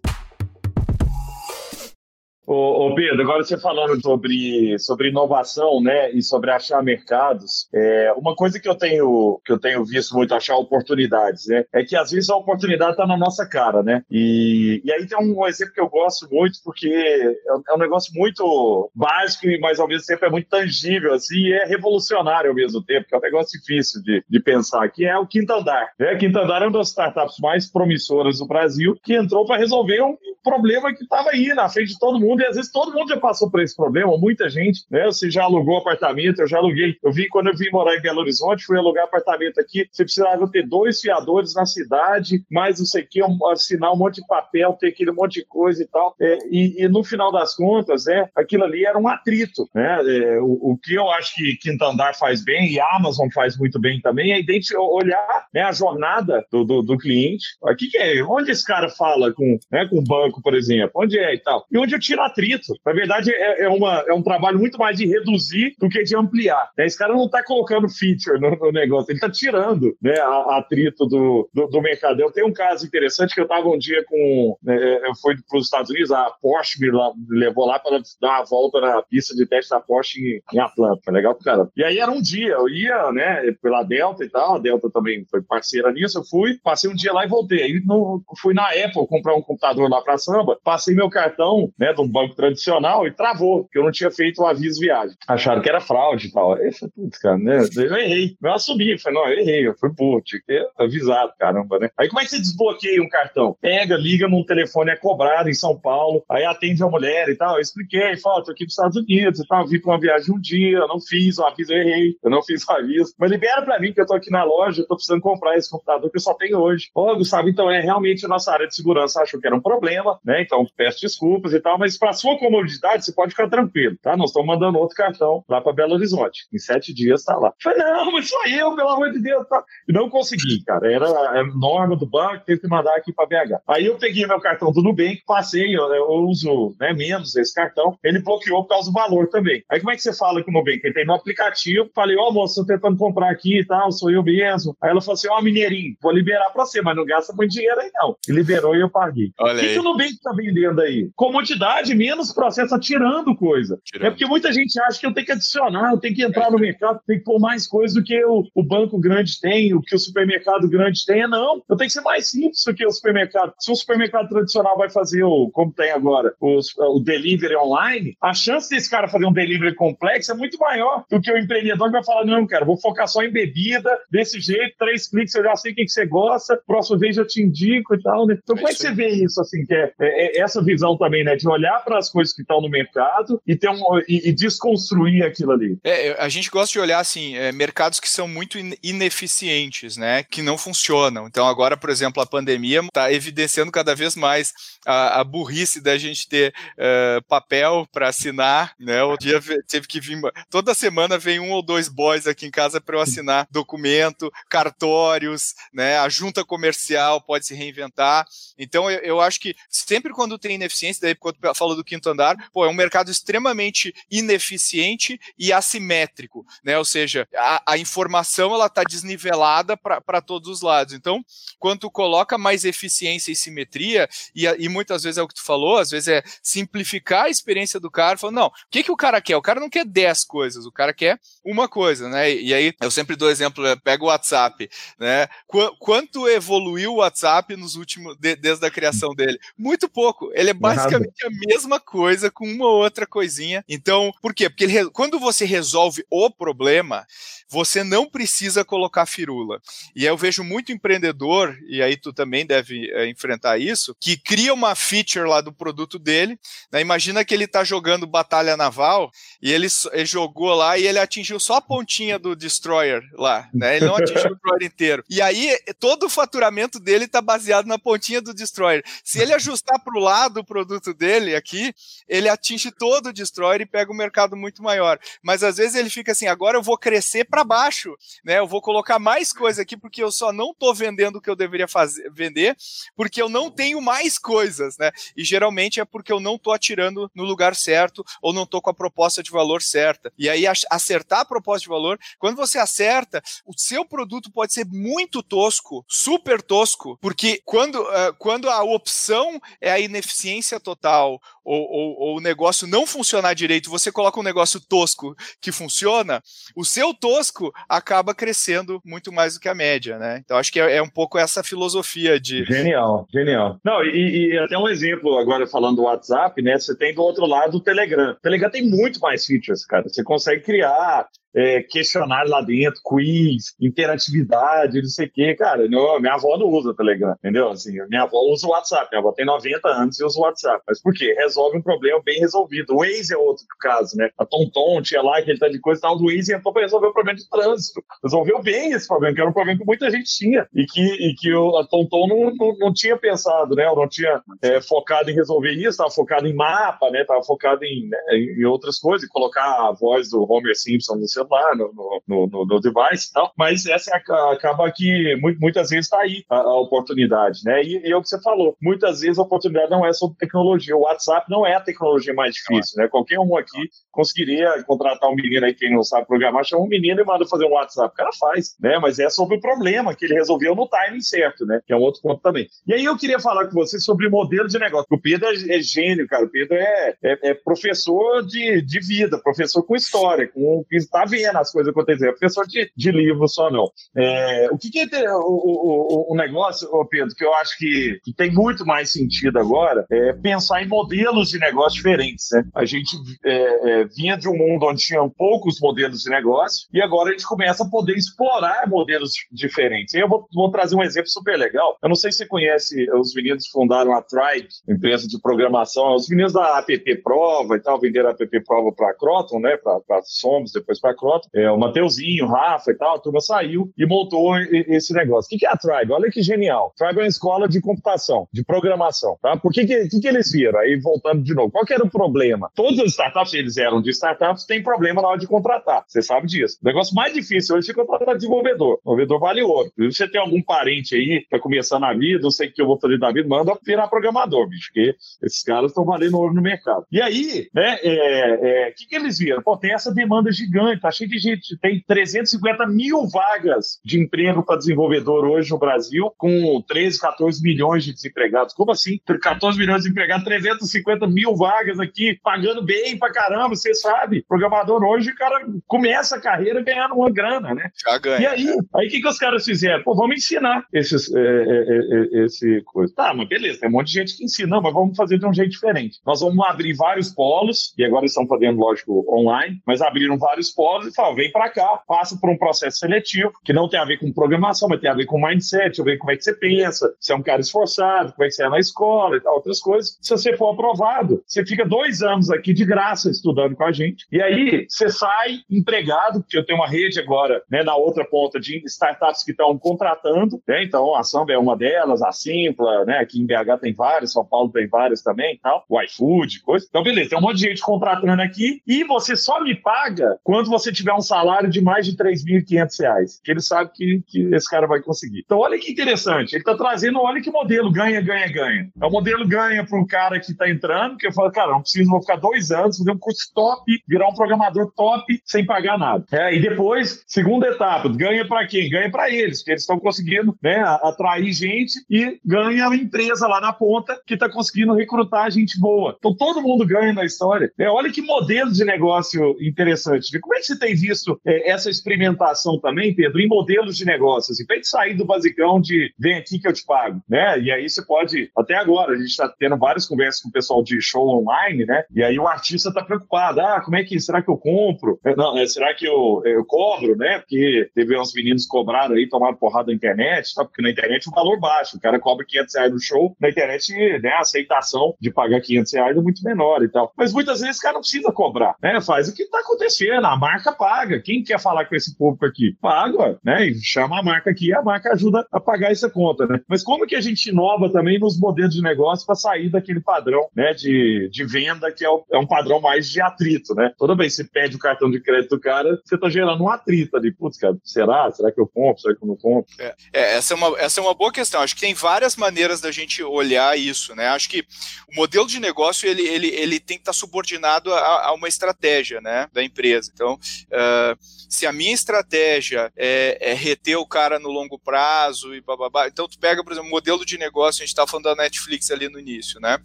Speaker 1: Ô, ô, Pedro, agora você falando sobre, sobre inovação, né, e sobre achar mercados, é, uma coisa que eu tenho que eu tenho visto muito achar oportunidades, né, é que às vezes a oportunidade está na nossa cara, né, e, e aí tem um exemplo que eu gosto muito porque é, é um negócio muito básico e mas ao mesmo tempo é muito tangível, assim, e é revolucionário ao mesmo tempo, que é um negócio difícil de, de pensar, que é o Quinto Andar. Né? Quinto Andar é uma das startups mais promissoras do Brasil que entrou para resolver um problema que estava aí na frente de todo mundo e às vezes todo mundo já passou por esse problema, muita gente, né? Você já alugou apartamento, eu já aluguei. Eu vi quando eu vim morar em Belo Horizonte, fui alugar apartamento aqui, você precisava ter dois fiadores na cidade, mais não sei o que, assinar um monte de papel, ter aquele monte de coisa e tal. É, e, e, no final das contas, né, aquilo ali era um atrito, né? É, o, o, que eu acho que Quinta Andar faz bem e a Amazon faz muito bem também é olhar né, a jornada do, do, do cliente. Aqui que é, onde esse cara fala com, né, com o banco, por exemplo, onde é e tal. E onde eu tiro atrito. Na verdade, é, é, uma, é um trabalho muito mais de reduzir do que de ampliar. Né? Esse cara não está colocando feature no, no, negócio, ele está tirando né, a, atrito do, do, do, mercado. Eu tenho um caso interessante que eu estava um dia com. Né, eu fui para os Estados Unidos, a Porsche me, lá, me levou lá para dar uma volta na pista de teste da Porsche em, em Atlanta. Foi legal pro cara. E aí era um dia, eu ia né, pela Delta e tal, a Delta também foi parceira nisso. Eu fui, passei um dia lá e voltei. Aí no, fui na Apple comprar um computador lá para samba, passei meu cartão né, um banco tradicional e travou, porque eu não tinha feito o aviso viagem. Acharam que era fraude e tal. Falei, putz, cara, né? Eu errei. Eu assumi, falei, não, eu errei, eu fui burro, tinha que ter avisado, caramba, né? Aí como é que você desbloqueia um cartão? Pega, liga num telefone, é cobrado em São Paulo, aí atende a mulher e tal. Eu expliquei, fala, tô aqui nos Estados Unidos e tal, vim pra uma viagem um dia, eu não fiz o aviso, eu errei, eu não fiz o aviso. Mas libera pra mim que eu tô aqui na loja, eu tô precisando comprar esse computador que eu só tenho hoje. Ô, Gustavo, então é realmente a nossa área de segurança achou que era um problema, né? Então peço desculpas e tal, mas para sua comodidade, você pode ficar tranquilo, tá? Nós estamos mandando outro cartão lá para Belo Horizonte. Em sete dias tá lá. Eu falei, não, mas sou eu, pelo amor de Deus. Tá? E não consegui, cara. Era a norma do banco, teve que mandar aqui para BH. Aí eu peguei meu cartão do Nubank, passei, eu, eu uso né, menos esse cartão. Ele bloqueou por causa do valor também. Aí como é que você fala com o Nubank? Ele tem no aplicativo, falei, ó, oh, moço, tô tentando comprar aqui e tal, sou eu mesmo. Aí ela falou assim, ó, oh, mineirinho, vou liberar para você, mas não gasta muito dinheiro aí não. E liberou e eu paguei. Olha o que, que o Nubank tá vendendo aí? Comodidade menos processo tirando coisa. Tirando. É porque muita gente acha que eu tenho que adicionar, eu tenho que entrar no mercado, tem que pôr mais coisa do que o, o banco grande tem, o que o supermercado grande tem. Não, eu tenho que ser mais simples do que o supermercado. Se o supermercado tradicional vai fazer, o, como tem agora, os, o delivery online, a chance desse cara fazer um delivery complexo é muito maior do que o empreendedor que vai falar: não, cara, vou focar só em bebida, desse jeito, três cliques, eu já sei o que, você gosta, próximo vez eu te indico e tal. Né? Então, como é que você vê isso, assim, que é, é, é essa visão também, né, de olhar para as coisas que estão no mercado e, ter um, e, e desconstruir aquilo ali?
Speaker 2: É, a gente gosta de olhar, assim, é, mercados que são muito ineficientes, né, que não funcionam. Então, agora, por exemplo, a pandemia está evidenciando cada vez mais a, a burrice da gente ter uh, papel para assinar, né, o dia teve que vir, toda semana vem um ou dois boys aqui em casa para eu assinar documento, cartórios, né, a junta comercial pode se reinventar. Então, eu, eu acho que sempre quando tem ineficiência, daí quando do quinto andar, pô, é um mercado extremamente ineficiente e assimétrico, né? Ou seja, a, a informação ela está desnivelada para todos os lados. Então, quando tu coloca mais eficiência e simetria, e, e muitas vezes é o que tu falou, às vezes é simplificar a experiência do cara, falando, não, o que, que o cara quer? O cara não quer 10 coisas, o cara quer uma coisa, né? E aí eu sempre dou exemplo, pega o WhatsApp, né? Qu quanto evoluiu o WhatsApp nos últimos, de, desde a criação dele? Muito pouco. Ele é basicamente Nada. a mesma coisa com uma outra coisinha. Então, por quê? Porque ele, quando você resolve o problema, você não precisa colocar firula. E eu vejo muito empreendedor, e aí tu também deve é, enfrentar isso, que cria uma feature lá do produto dele. Né? Imagina que ele está jogando batalha naval e ele, ele, jogou lá e ele atingiu só a pontinha do destroyer lá, né? Ele não atingiu o destroyer inteiro. E aí todo o faturamento dele está baseado na pontinha do destroyer. Se ele ajustar para o lado o produto dele aqui, ele atinge todo o destroyer e pega um mercado muito maior. Mas às vezes ele fica assim, agora eu vou crescer para baixo, né? Eu vou colocar mais coisa aqui porque eu só não estou vendendo o que eu deveria fazer, vender, porque eu não tenho mais coisas, né? E geralmente é porque eu não estou atirando no lugar certo ou não estou com a proposta de valor certa. E aí acertar a proposta de valor, quando você acerta, o seu produto pode ser muito tosco, super tosco, porque quando, uh, quando a opção é a ineficiência total ou, ou, ou, o negócio não funcionar direito, você coloca um negócio tosco que funciona, o seu tosco acaba crescendo muito mais do que a média, né? Então acho que é, é um pouco essa filosofia de.
Speaker 1: Genial, genial. Não, e, e, até um exemplo agora falando do WhatsApp, né? Você tem do outro lado o Telegram. O Telegram tem muito mais features, cara. Você consegue criar é, questionário lá dentro, quiz, interatividade, não sei o quê. Cara, não, minha avó não usa Telegram, entendeu? Assim, minha avó usa o WhatsApp. Minha avó tem 90 anos e usa o WhatsApp. Mas por quê? Resolve um problema bem resolvido. O Waze é outro caso, né? A Tonton tinha lá aquele tal de coisa e tal. O Waze entrou para resolver o problema de trânsito. Resolveu bem esse problema, que era um problema que muita gente tinha e que, e que o, a Tonton não, não, não tinha pensado, né? Ou não tinha é, focado em resolver isso, estava focado em mapa, né? Estava focado em, né, em outras coisas, colocar a voz do Homer Simpson no celular, no, no, no, no device e tal, mas essa é acaba que muitas vezes está aí a, a, oportunidade, né? E, e é o que você falou, muitas vezes a oportunidade não é sobre tecnologia, o WhatsApp não é a tecnologia mais difícil, né? Qualquer um aqui conseguiria contratar um menino aí, quem não sabe programar, chama um menino e manda fazer um WhatsApp, o cara faz, né? Mas é sobre o problema que ele resolveu no timing certo, né? Que é um outro ponto também. E aí eu queria falar com você sobre modelo de negócio. O Pedro é, é gênio, cara. O Pedro é, é, é professor de, de vida, professor com história, com que está vendo as coisas acontecer. É professor de, de livro só não. É, o que, que é o, o, o, negócio, Pedro, que eu acho que, que, tem muito mais sentido agora é pensar em modelos de negócio diferentes. Né? A gente é, é, vinha de um mundo onde tinham poucos modelos de negócio e agora a gente começa a poder explorar modelos diferentes. Eu vou, vou trazer um exemplo super legal. Eu não sei se você conhece, os meninos fundaram a Tribe, empresa de programação, os meninos da App Prova e tal, venderam a App Prova para a Croton, né, para Somos, depois para a Croton. É, o Mateuzinho, Rafa e tal, a turma saiu e montou esse negócio. O que é a Tribe? Olha que genial. Tribe é uma escola de computação, de programação, tá? Por que que, que, que eles viram? Aí, voltando de novo, qual que era o problema? Todas as startups, eles eram de startups, tem problema na hora de contratar. Você sabe disso. O negócio mais difícil hoje é contratar desenvolvedor. O desenvolvedor vale ouro. Se você tem algum parente aí, tá começando a vida, não sei o que eu vou fazer da vida, manda virar programador, bicho, porque esses caras estão valendo ouro no mercado. E aí, né, o é, é, que, que eles viram? Pô, tem essa demanda gigante, tá cheio de gente, tem 350 mil vagas de emprego para desenvolvedor hoje no Brasil, com 13, 14 milhões de desempregados. Como assim? 14 milhões de desempregados, 350 mil vagas aqui, pagando bem pra caramba, você sabe. Programador hoje, o cara começa a carreira ganhando uma grana, né?
Speaker 2: Já ganha.
Speaker 1: E aí, aí o que, que os caras fizeram? Pô, vamos ensinar esses, é, é, é, esse coisa. Tá, mas beleza, tem um monte de gente que ensina, mas vamos fazer de um jeito diferente. Nós vamos abrir vários polos, e agora estão fazendo, lógico, online, mas abriram vários polos e falaram, vem para cá, passa por um processo seletivo, que não tem a ver com programação, mas tem a ver com mindset, a ver como é que você pensa, se é um cara esforçado, como é que você é na escola e tal, outras coisas. Se você for aprovado, você fica dois anos aqui de graça estudando com a gente. E aí você sai empregado, porque eu tenho uma rede agora, né, na outra ponta de startups que estão contratando, né? Então a Samba é uma delas, a Simpla, né? Aqui em BH tem várias, São Paulo tem várias também, tal, o iFood, coisa. Então beleza, tem um monte de gente contratando aqui e você só me paga quando você tiver um salário de mais de 3.500 reais, que ele sabe que, que esse cara vai conseguir. Então, olha que interessante, ele está trazendo, olha que modelo ganha, ganha, ganha. É o modelo ganha para um cara que está entrando, que eu falo, cara, não preciso, vou ficar dois anos, fazer um curso top, virar um programador top, sem pagar nada. É, e depois, segunda etapa, ganha para quem? Ganha para eles, porque eles estão conseguindo né, atrair gente e ganha a empresa lá na ponta que está conseguindo recrutar gente boa. Então, todo mundo ganha na história. É, olha que modelo de negócio interessante. Como é que você tem visto é, essa experimentação também, Pedro, em modelos de negócios? Em vez de sair do basicão de vem aqui que eu te pago, né? E aí você pode, até agora, a gente está tendo várias conversas com o pessoal de show online, né? E aí o artista está preocupado, ah, como é que, será que eu compro? É, não, é, será que eu, eu cobro, né? Porque teve uns meninos que cobraram aí, tomaram porrada na internet, tá? porque na internet o valor baixo, o cara cobra 500 reais no show, na internet né, a aceitação de pagar 500 reais é muito menor e tal. Mas muitas vezes o cara não precisa cobrar, né? Faz o que está acontecendo, a marca paga. Quem quer falar com esse público aqui? Paga, né? E chama a marca aqui e a marca ajuda a pagar essa conta, né? Mas como que a gente inova também nos modelos de negócio para sair daquele padrão, né, de, de venda que é, o, é um padrão mais de atrito, né? Toda vez que você pede o cartão de crédito do cara, você está gerando um atrito ali. Putz, cara, será? Será que eu compro? Será que eu não compro?
Speaker 2: É, é, essa, é uma, essa é uma boa questão. Acho que tem várias maneiras da gente olhar isso, né? Acho que o modelo de negócio ele, ele, ele tem que estar subordinado a, a uma estratégia né, da empresa. Então, uh, se a minha estratégia é, é, reter o cara no longo prazo e bababá, então tu pega, por exemplo, o modelo de negócio, a gente está falando da Netflix ali no início, né?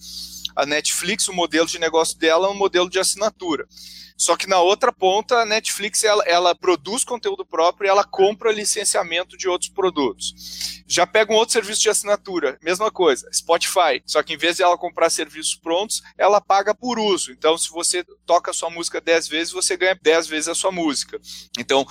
Speaker 2: A Netflix, o modelo de negócio dela é um modelo de assinatura. Só que na outra ponta, a Netflix ela, ela produz conteúdo próprio e ela compra licenciamento de outros produtos. Já pega um outro serviço de assinatura, mesma coisa, Spotify. Só que em vez de ela comprar serviços prontos, ela paga por uso. Então, se você toca a sua música 10 vezes, você ganha 10 vezes a sua música. Então,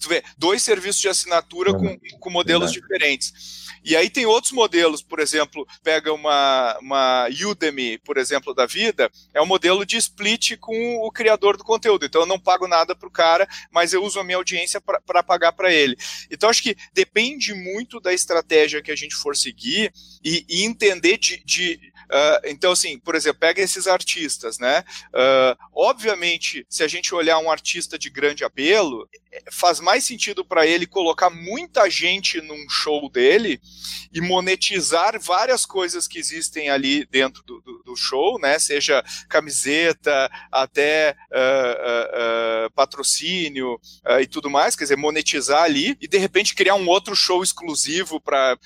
Speaker 2: tu vê, dois serviços de assinatura com, com modelos diferentes. E aí tem outros modelos, por exemplo, pega uma, uma Udemy, por exemplo, da vida, é um modelo de split com o criador do conteúdo. Então eu não pago nada para o cara, mas eu uso a minha audiência para pagar para ele. Então acho que depende muito da estratégia que a gente for seguir e, e entender de, de Uh, então, assim, por exemplo, pega esses artistas, né? Uh, obviamente, se a gente olhar um artista de grande apelo, faz mais sentido para ele colocar muita gente num show dele e monetizar várias coisas que existem ali dentro do, do, do show, né? Seja camiseta, até uh, patrocínio e tudo mais, quer dizer, monetizar ali e de repente criar um outro show exclusivo para,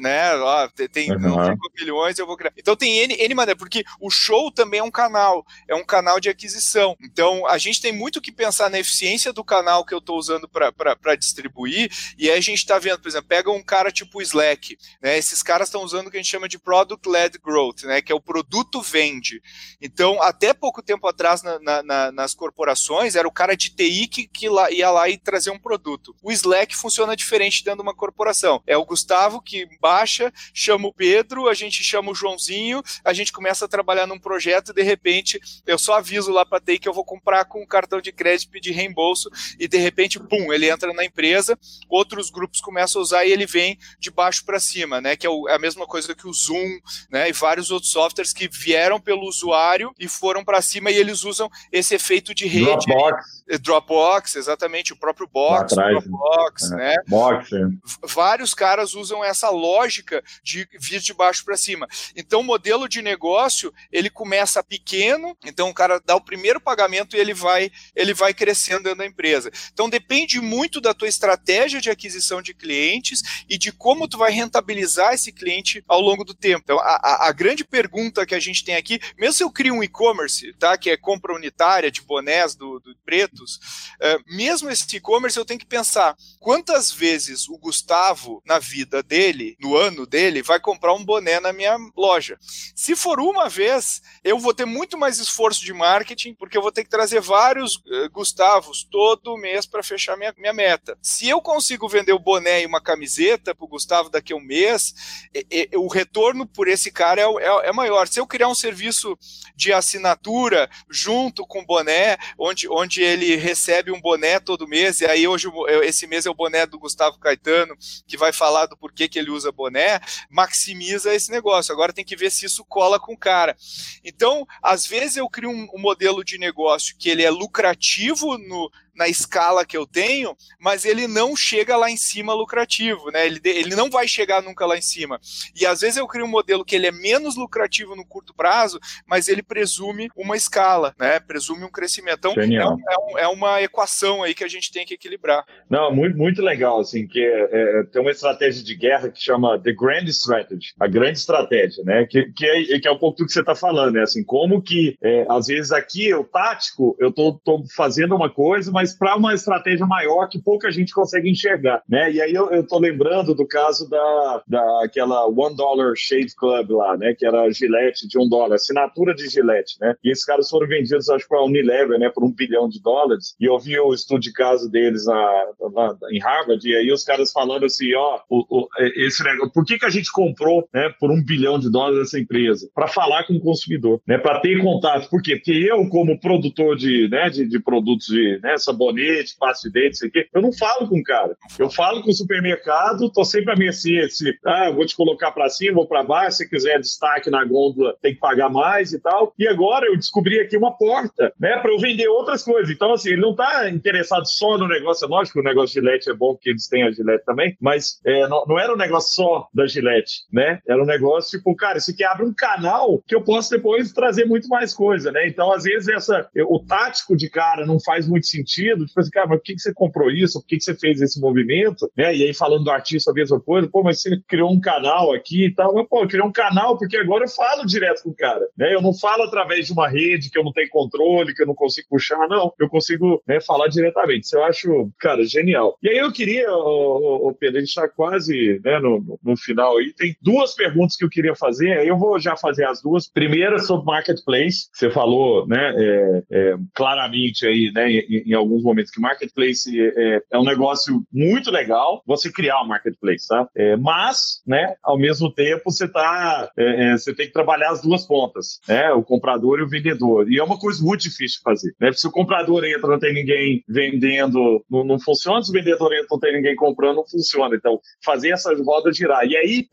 Speaker 2: né? Ó, tem uhum. 5 milhões, eu vou criar. Então tem N, N maneira, porque o show também é um canal, é um canal de aquisição. Então a gente tem muito que pensar na eficiência do canal que eu estou usando para distribuir, e aí a gente está vendo, por exemplo, pega um cara tipo Slack, né? Esses caras estão usando o que a gente chama de Product Led Growth, né? Que é o produto vende. Então, até pouco tempo atrás na, na, nas corporações, era o cara de TI que, que lá, ia lá e trazer um produto. O Slack funciona diferente dentro de uma corporação. É o Gustavo que baixa, chama o Pedro, a gente chama o Joãozinho, a gente começa a trabalhar num projeto e de repente eu só aviso lá para TI que eu vou comprar com um cartão de crédito pedir reembolso e de repente, pum, ele entra na empresa, outros grupos começam a usar e ele vem de baixo para cima, né? Que é, é a mesma coisa que o Zoom, né? E vários outros softwares que vieram pelo usuário e foram para cima e eles usam esse efeito de rede.
Speaker 1: Dropbox.
Speaker 2: Dropbox, exatamente, o próprio Box, atrás, Dropbox,
Speaker 1: é.
Speaker 2: né?
Speaker 1: Box, é.
Speaker 2: Vários caras usam essa lógica de vir de baixo para cima. Então, o modelo de negócio, ele começa pequeno, então o cara dá o primeiro pagamento e ele vai, ele vai crescendo dentro da empresa. Então, depende muito da tua estratégia de aquisição de clientes e de como tu vai rentabilizar esse cliente ao longo do tempo. Então, a, a, grande pergunta que a gente tem aqui, mesmo se eu crio um e-commerce, tá, que é compra unitária de bonés do, do pretos, uh, mesmo esse e-commerce eu tenho que pensar quantas vezes o Gustavo, na vida dele, no ano dele, vai comprar um boné na minha loja. Se for uma vez, eu vou ter muito mais esforço de marketing, porque eu vou ter que trazer vários uh, Gustavos todo mês para fechar minha, minha meta. Se eu consigo vender o boné e uma camiseta para o Gustavo daqui a um mês, e, e, o retorno por esse cara é, é, é, maior. Se eu criar um serviço de assinatura junto com o boné, onde, onde ele recebe um boné todo mês, e aí hoje esse mês é o boné do Gustavo Caetano, que vai falar do porquê que ele usa boné, maximiza esse negócio. Agora tem que ver se isso cola com o cara. Então, às vezes eu crio um, um modelo de negócio que ele é lucrativo no, na escala que eu tenho, mas ele não chega lá em cima lucrativo, né? Ele, ele não vai chegar nunca lá em cima. E às vezes eu crio um modelo que ele é menos lucrativo no curto prazo, mas ele presume uma escala, né? Presume um crescimento. Então é, é, é, uma equação aí que a gente tem que equilibrar.
Speaker 1: Não, muito, muito legal, assim, que é, é, tem uma estratégia de guerra que chama The Grand Strategy, a grande estratégia, né? Que, que, é, que é um pouco do que você está falando, né? Assim, como que é, às vezes aqui o tático, eu tô, tô fazendo uma coisa, mas para uma estratégia maior que pouca gente consegue enxergar, né? E aí eu, eu tô lembrando do caso da, da aquela One Dollar Shave Club lá, né? Que era a Gillette de um dólar, assinatura de Gillette, né? E esses caras foram vendidos, acho que a Unilever, né? Por um bilhão de dólares. E eu vi o estudo de caso deles na, na, em Harvard, e aí os caras falando assim, ó, o, o, esse negócio, por que, que a gente comprou, né? Por um bilhão de dólares essa empresa? Para falar com o consumidor, né? Para ter contato. Por quê? Porque eu, como produtor de, né, de, de produtos de né, sabonete, pasta de dente, sei quê, eu não falo com o cara. Eu falo com o supermercado, tô sempre a mercê se, ah, vou te colocar para cima ou para baixo, se quiser destaque na gôndola, tem que pagar mais e tal. E agora eu descobri aqui uma porta, né, para eu vender outras coisas. Então, assim, ele não tá interessado só no negócio, é lógico que o negócio de Gillette é bom, porque eles têm a Gillette também, mas é, não, não, era um negócio só da Gillette, né? Era um negócio, tipo, cara, isso aqui abre um canal que eu posso depois trazer muito mais coisa, né? Então, às vezes, essa, o tático de cara não faz muito sentido. Tipo assim, cara, mas por que, que você comprou isso? Por que, que você fez esse movimento? Né? E aí, falando do artista, a mesma coisa. Pô, mas você criou um canal aqui e tal. Mas, pô, eu criei um canal porque agora eu falo direto com o cara. Né? Eu não falo através de uma rede que eu não tenho controle, que eu não consigo puxar, não. Eu consigo né, falar diretamente. Isso eu acho, cara, genial. E aí eu queria, o, Pedro, a gente está quase né, no, no final aí. Tem duas perguntas que eu queria fazer. Eu vou já fazer as duas. Primeira sobre marketplace. Você falou, né, é, é, claramente aí, né, em, em, alguns momentos que marketplace é, é, um negócio muito legal. Você criar um marketplace, tá? É, mas, né, ao mesmo tempo você tá, é, você tem que trabalhar as duas pontas, né, o comprador e o vendedor. E é uma coisa muito difícil de fazer, né? Se o comprador entra, não tem ninguém vendendo, não, não funciona. Se o vendedor entra, não tem ninguém comprando, não funciona. Então, fazer essas rodas girar. E aí,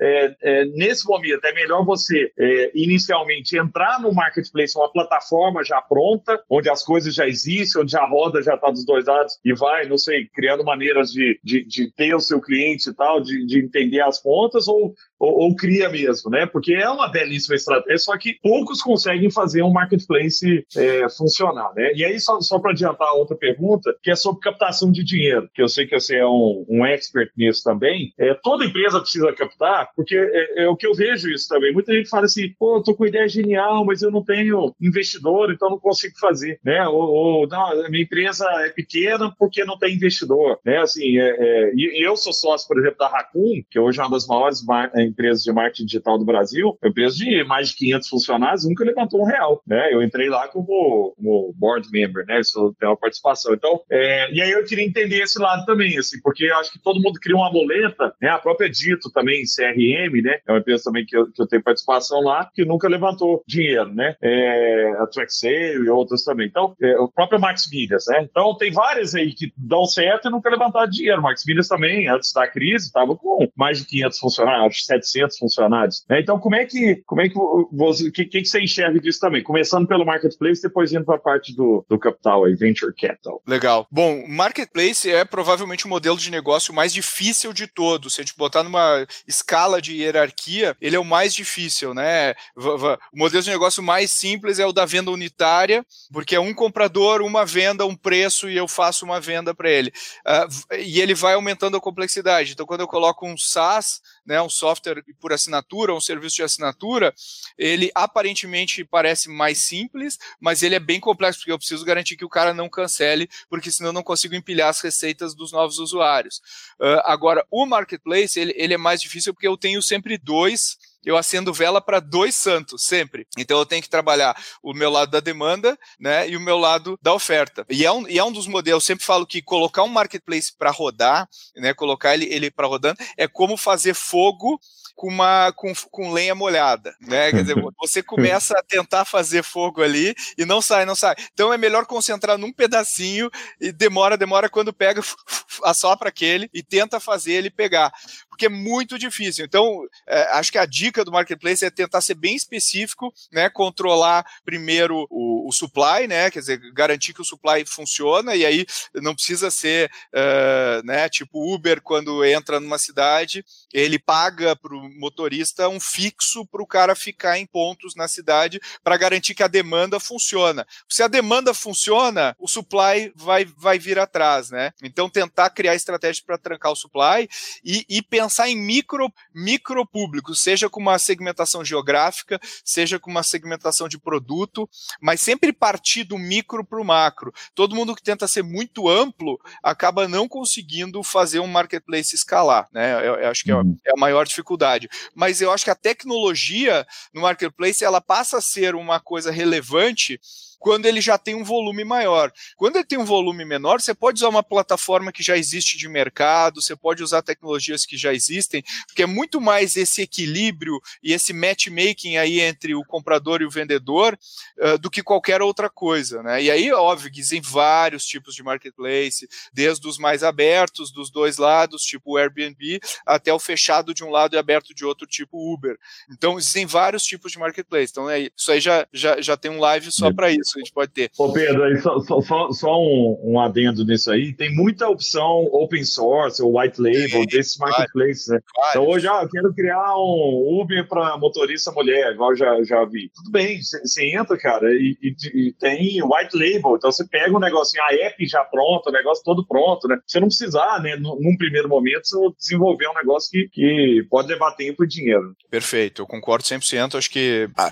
Speaker 1: nesse momento, é melhor você inicialmente entrar no marketplace, uma plataforma já pronta, onde as coisas já existem, onde a roda já está dos dois lados e vai, não sei, criando maneiras de, de, de ter o seu cliente e tal, de, de entender as pontas, ou ou, ou, cria mesmo, né? Porque é uma belíssima estratégia, só que poucos conseguem fazer um marketplace é, funcionar, né? E aí, só, só para adiantar a outra pergunta, que é sobre captação de dinheiro, que eu sei que você é um, um expert nisso também. É, toda empresa precisa captar, porque é, é, o que eu vejo isso também. Muita gente fala assim, pô, eu tô com ideia genial, mas eu não tenho investidor, então não consigo fazer, né? Ou, ou não, minha empresa é pequena porque não tem investidor, né? Assim, é, é, e eu sou sócio, por exemplo, da Raccoon, que hoje é uma das maiores empresas de marketing digital do Brasil, uma empresa de mais de 500 funcionários, nunca levantou um real, né? Eu entrei lá como, como board member, né? Isso tem uma participação. Então, é, e aí eu queria entender esse lado também, assim, porque acho que todo mundo cria uma boleta, né? A própria Dito também, CRM, né? É uma empresa também que eu, que eu tenho participação lá, que nunca levantou dinheiro, né? É, a TrackSale e outras também. Então, é, o próprio Max Milhas, né? Então, tem várias aí que dão certo e nunca levantaram dinheiro. Max Milhas também, antes da crise, estava com mais de 500 funcionários, 700 funcionários. Né? Então, como é que, como é que você, que, que você enxerga disso também? Começando pelo marketplace, depois indo para a parte do, do capital aí, venture capital.
Speaker 2: Legal. Bom, marketplace é provavelmente o modelo de negócio mais difícil de todos. Se a gente botar numa escala de hierarquia, ele é o mais difícil, né? O modelo de negócio mais simples é o da venda unitária, porque é um comprador, uma venda, um preço e eu faço uma venda para ele. Uh, e ele vai aumentando a complexidade. Então, quando eu coloco um SaaS, né, um software por assinatura, um serviço de assinatura, ele aparentemente parece mais simples, mas ele é bem complexo, porque eu preciso garantir que o cara não cancele, porque senão eu não consigo empilhar as receitas dos novos usuários. Uh, agora, o marketplace, ele, ele é mais difícil porque eu tenho sempre dois eu acendo vela para dois santos, sempre. Então eu tenho que trabalhar o meu lado da demanda né, e o meu lado da oferta. E é um, e é um dos modelos, eu sempre falo que colocar um marketplace para rodar, né, colocar ele, ele para rodando, é como fazer fogo com uma com, com lenha molhada, né? Quer dizer, <laughs> você começa a tentar fazer fogo ali e não sai, não sai. Então é melhor concentrar num pedacinho e demora, demora quando pega, <laughs> assopra aquele e tenta fazer ele pegar. Porque é muito difícil. Então, é, acho que a dica do marketplace é tentar ser bem específico, né? Controlar primeiro o, o, supply, né? Quer dizer, garantir que o supply funciona, e aí não precisa ser uh, né, tipo Uber quando entra numa cidade, ele paga para o motorista um fixo para o cara ficar em pontos na cidade para garantir que a demanda funciona. Se a demanda funciona, o supply vai, vai vir atrás, né? Então tentar criar estratégias para trancar o supply e, e, pensar em micro, micro públicos, seja com uma segmentação geográfica, seja com uma segmentação de produto, mas sempre partir do micro para o macro. Todo mundo que tenta ser muito amplo acaba não conseguindo fazer um marketplace escalar, né? Eu, eu acho que é, uhum. é a maior dificuldade. Mas eu acho que a tecnologia no marketplace ela passa a ser uma coisa relevante quando ele já tem um volume maior. Quando ele tem um volume menor, você pode usar uma plataforma que já existe de mercado, você pode usar tecnologias que já existem, porque é muito mais esse equilíbrio e esse matchmaking aí entre o comprador e o vendedor uh, do que qualquer outra coisa. Né? E aí, óbvio, existem vários tipos de marketplace, desde os mais abertos dos dois lados, tipo o Airbnb, até o fechado de um lado e aberto de outro, tipo Uber. Então, existem vários tipos de marketplace. Então, é, isso aí já, já, já tem um live só para isso isso a gente pode ter.
Speaker 1: Ô Pedro, aí só, só, só um, um, adendo nisso aí, tem muita opção open source ou white label desses marketplaces, né? Então hoje, ah, eu quero criar um Uber para motorista mulher, igual já, já vi. Tudo bem, você entra, cara, e, e, e, tem white label, então você pega um negocinho, a app já pronta, o negócio todo pronto, né? Você não precisar, né, num primeiro momento, desenvolver um negócio que, que pode levar tempo e dinheiro.
Speaker 2: Perfeito, eu concordo 100%, acho que ah,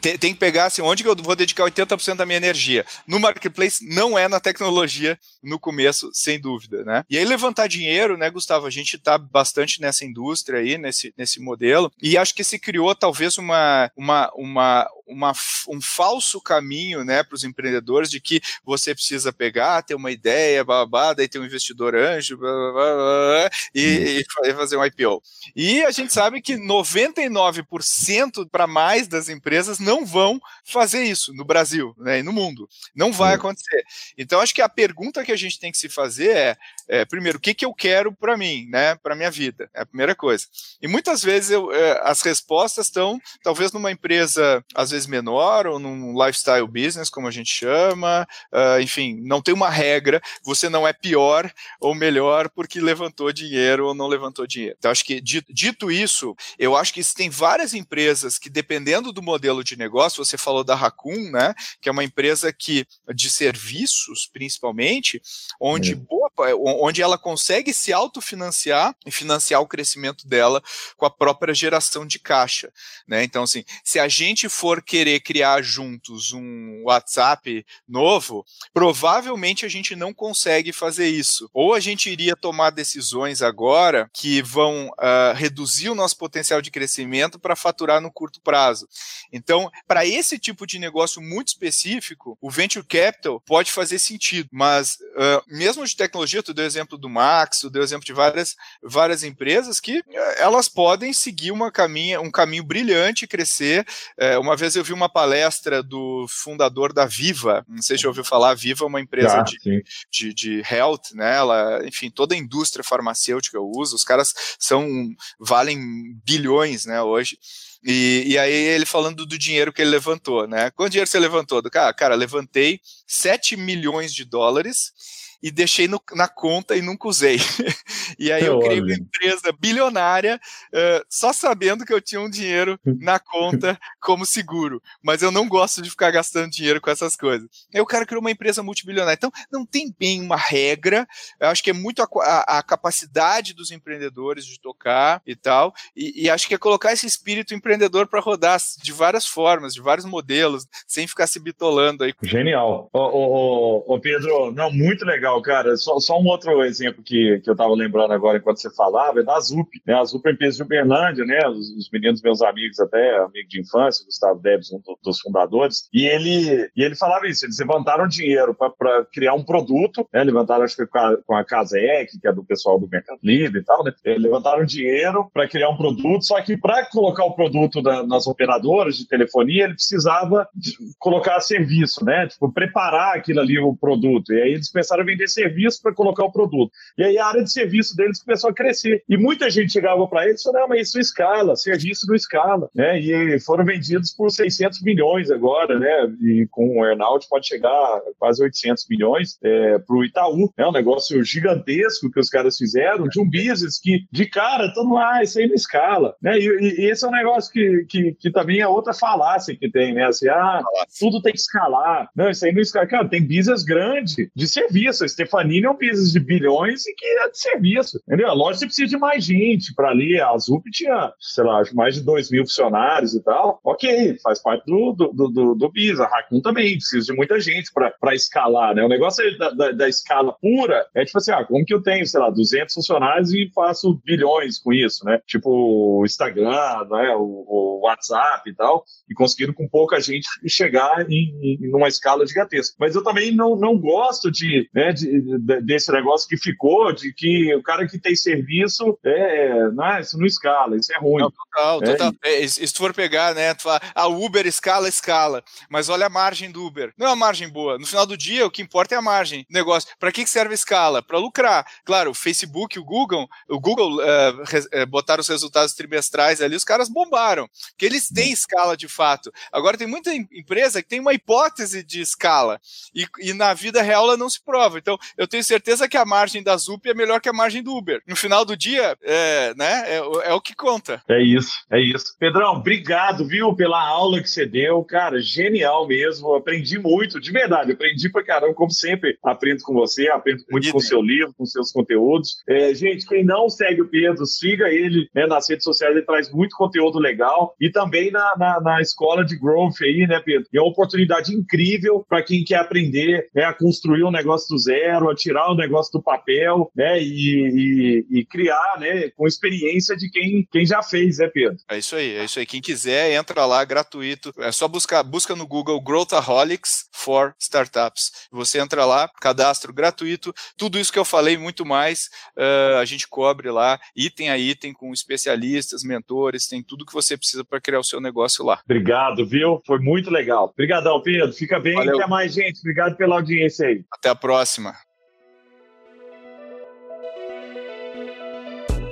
Speaker 2: tem, tem que pegar, assim, onde que eu vou dedicar 80% da minha energia. No marketplace não é na tecnologia no começo, sem dúvida, né? E aí levantar dinheiro, né, Gustavo? A gente está bastante nessa indústria aí, nesse, nesse modelo, e acho que se criou talvez uma, uma, uma, uma, um falso caminho né, para os empreendedores de que você precisa pegar, ter uma ideia, babá, daí ter um investidor anjo, blá, blá, blá, e, e, fazer um IPO. E a gente sabe que 99% para mais das empresas não vão fazer isso no Brasil né, e no mundo. Não vai acontecer. Então, acho que a pergunta que a gente tem que se fazer é, é primeiro, o que, que eu quero para mim, né, para minha vida? É a primeira coisa. E muitas vezes eu, é, as respostas estão, talvez, numa empresa, às vezes, menor, ou num lifestyle business, como a gente chama, uh, enfim, não tem uma regra, você não é pior ou melhor porque levantou dinheiro ou não levantou dinheiro. Então, acho que, dito isso, eu acho que tem várias empresas que, dependendo do modelo de negócio, você falou da Raccoon, né, que é uma empresa que, de serviços, principalmente, onde, é. boa, onde ela consegue se autofinanciar e financiar o crescimento dela com a própria geração de caixa. Né? Então, assim, se a gente for querer criar juntos um WhatsApp novo, provavelmente a gente não consegue fazer isso. Ou a gente iria tomar decisões agora que vão uh, reduzir o nosso potencial de crescimento para faturar no curto prazo. Então, para esse tipo de negócio muito específico, o venture capital pode fazer sentido, mas uh, mesmo de tecnologia, tu deu exemplo do Max, tu deu exemplo de várias, várias empresas que uh, elas podem seguir uma caminha, um caminho brilhante, crescer. Uh, uma vez eu vi uma palestra do fundador da Viva, não sei se já ouviu falar, a Viva é uma empresa de, de, de, health, né? Ela, enfim, toda a indústria farmacêutica usa, os caras são, valem bilhões, né, hoje. E, e, aí ele falando do dinheiro que ele levantou, né? Quanto dinheiro você levantou? Do cara, cara, levantei 7 milhões de dólares e deixei no, na conta e nunca usei. <laughs> e aí eu criei uma empresa bilionária uh, só sabendo que eu tinha um dinheiro <laughs> na conta como seguro. Mas eu não gosto de ficar gastando dinheiro com essas coisas. Aí o cara criou uma empresa multibilionária. Então, não tem bem uma regra. Eu acho que é muito a, a, a capacidade dos empreendedores de tocar e tal. E, e acho que é colocar esse espírito empreendedor para rodar de várias formas, de vários modelos, sem ficar se bitolando aí.
Speaker 1: Genial. Ô, ô, ô Pedro, não, muito legal legal, cara. Só, só um outro exemplo que, que eu estava lembrando agora enquanto você falava é da ZUP. Né? A ZUP é empresa de Uberlândia, né? Os, os, meninos, meus amigos, até amigo de infância, Gustavo Debs, um dos fundadores, e ele, e ele falava isso: eles levantaram dinheiro para criar um produto, né? levantaram, acho que com a, com a Casec, que é do pessoal do Mercado Livre e tal, né? Eles levantaram dinheiro para criar um produto, só que para colocar o produto da, nas operadoras de telefonia, ele precisava colocar serviço, né? Tipo, preparar aquilo ali, o produto. E aí eles pensaram em vender serviço para colocar o produto. E aí a área de serviço deles começou a crescer. E muita gente chegava para eles e falou: não, mas isso escala, serviço não escala. Né? E foram vendidos por 600 milhões agora, né? E com o earnout pode chegar a quase 800 milhões é, para o Itaú. É um negócio gigantesco que os caras fizeram, de um business que, de cara, todo mundo, ah, isso aí não escala. Né? E, e esse é um negócio que, que, que também é outra falácia que tem, né? Assim, ah, tudo tem que escalar. Não, isso aí não escala. Cara, tem business grande de serviço. A Stefanini é um business de bilhões e que é de serviço. Entendeu? Lógico que você precisa de mais gente para ali. A Zup tinha, sei lá, mais de 2 mil funcionários e tal. Ok, faz parte do, do, do, do business. A Raccoon também precisa de muita gente para escalar, né? O negócio da, da, da, escala pura é tipo assim, ah, como que eu tenho, sei lá, 200 funcionários e faço bilhões com isso, né? Tipo o Instagram, né? o, o WhatsApp e tal, e conseguindo com pouca gente chegar em, em uma escala gigantesca. Mas eu também não, não gosto de, né, de, de, desse negócio que ficou, de que o cara que tem serviço, é, não, é, isso não escala, isso é ruim. Não,
Speaker 2: total, é, total. É, se tu for pegar, né, tu fala, a Uber escala, escala, mas olha a margem do Uber. Não é uma margem boa. No final do dia, o que importa é a margem do negócio. Para que serve a escala? Para lucrar. Claro, o Facebook, o Google, o Google uh, botaram os resultados trimestrais ali, os caras bombaram, que eles têm escala de fato. Agora tem muita empresa que tem uma hipótese de escala e, e na vida real ela não se prova. Então, eu tenho certeza que a margem da Zup é melhor que a margem do Uber. No final do dia, é, né, é, é o que conta.
Speaker 1: É isso, é isso. Pedrão, obrigado, viu, pela aula que você deu. Cara, genial mesmo. Aprendi muito, de verdade. Aprendi pra caramba, como sempre. Aprendo com você, aprendo muito com o seu livro, com seus conteúdos. É, gente, quem não segue o Pedro, siga ele né, nas redes sociais. Ele traz muito conteúdo legal. E também na, na, na escola de growth aí, né, Pedro? É uma oportunidade incrível para quem quer aprender né, a construir um negócio do zero, a tirar o negócio do papel, né, e, e, e, criar, né, com experiência de quem, quem já fez, né, Pedro?
Speaker 2: É isso aí, é isso aí. Quem quiser, entra lá, gratuito. É só buscar, busca no Google Growthaholics for Startups. Você entra lá, cadastro gratuito, tudo isso que eu falei, muito mais, uh, a gente cobre lá, item a item, com especialistas, mentores, tem tudo que você precisa para criar o seu negócio lá.
Speaker 1: Obrigado, viu? Foi muito legal. Obrigadão, Pedro. Fica bem. Valeu. Até mais, gente. Obrigado pela audiência aí.
Speaker 2: Até a próxima.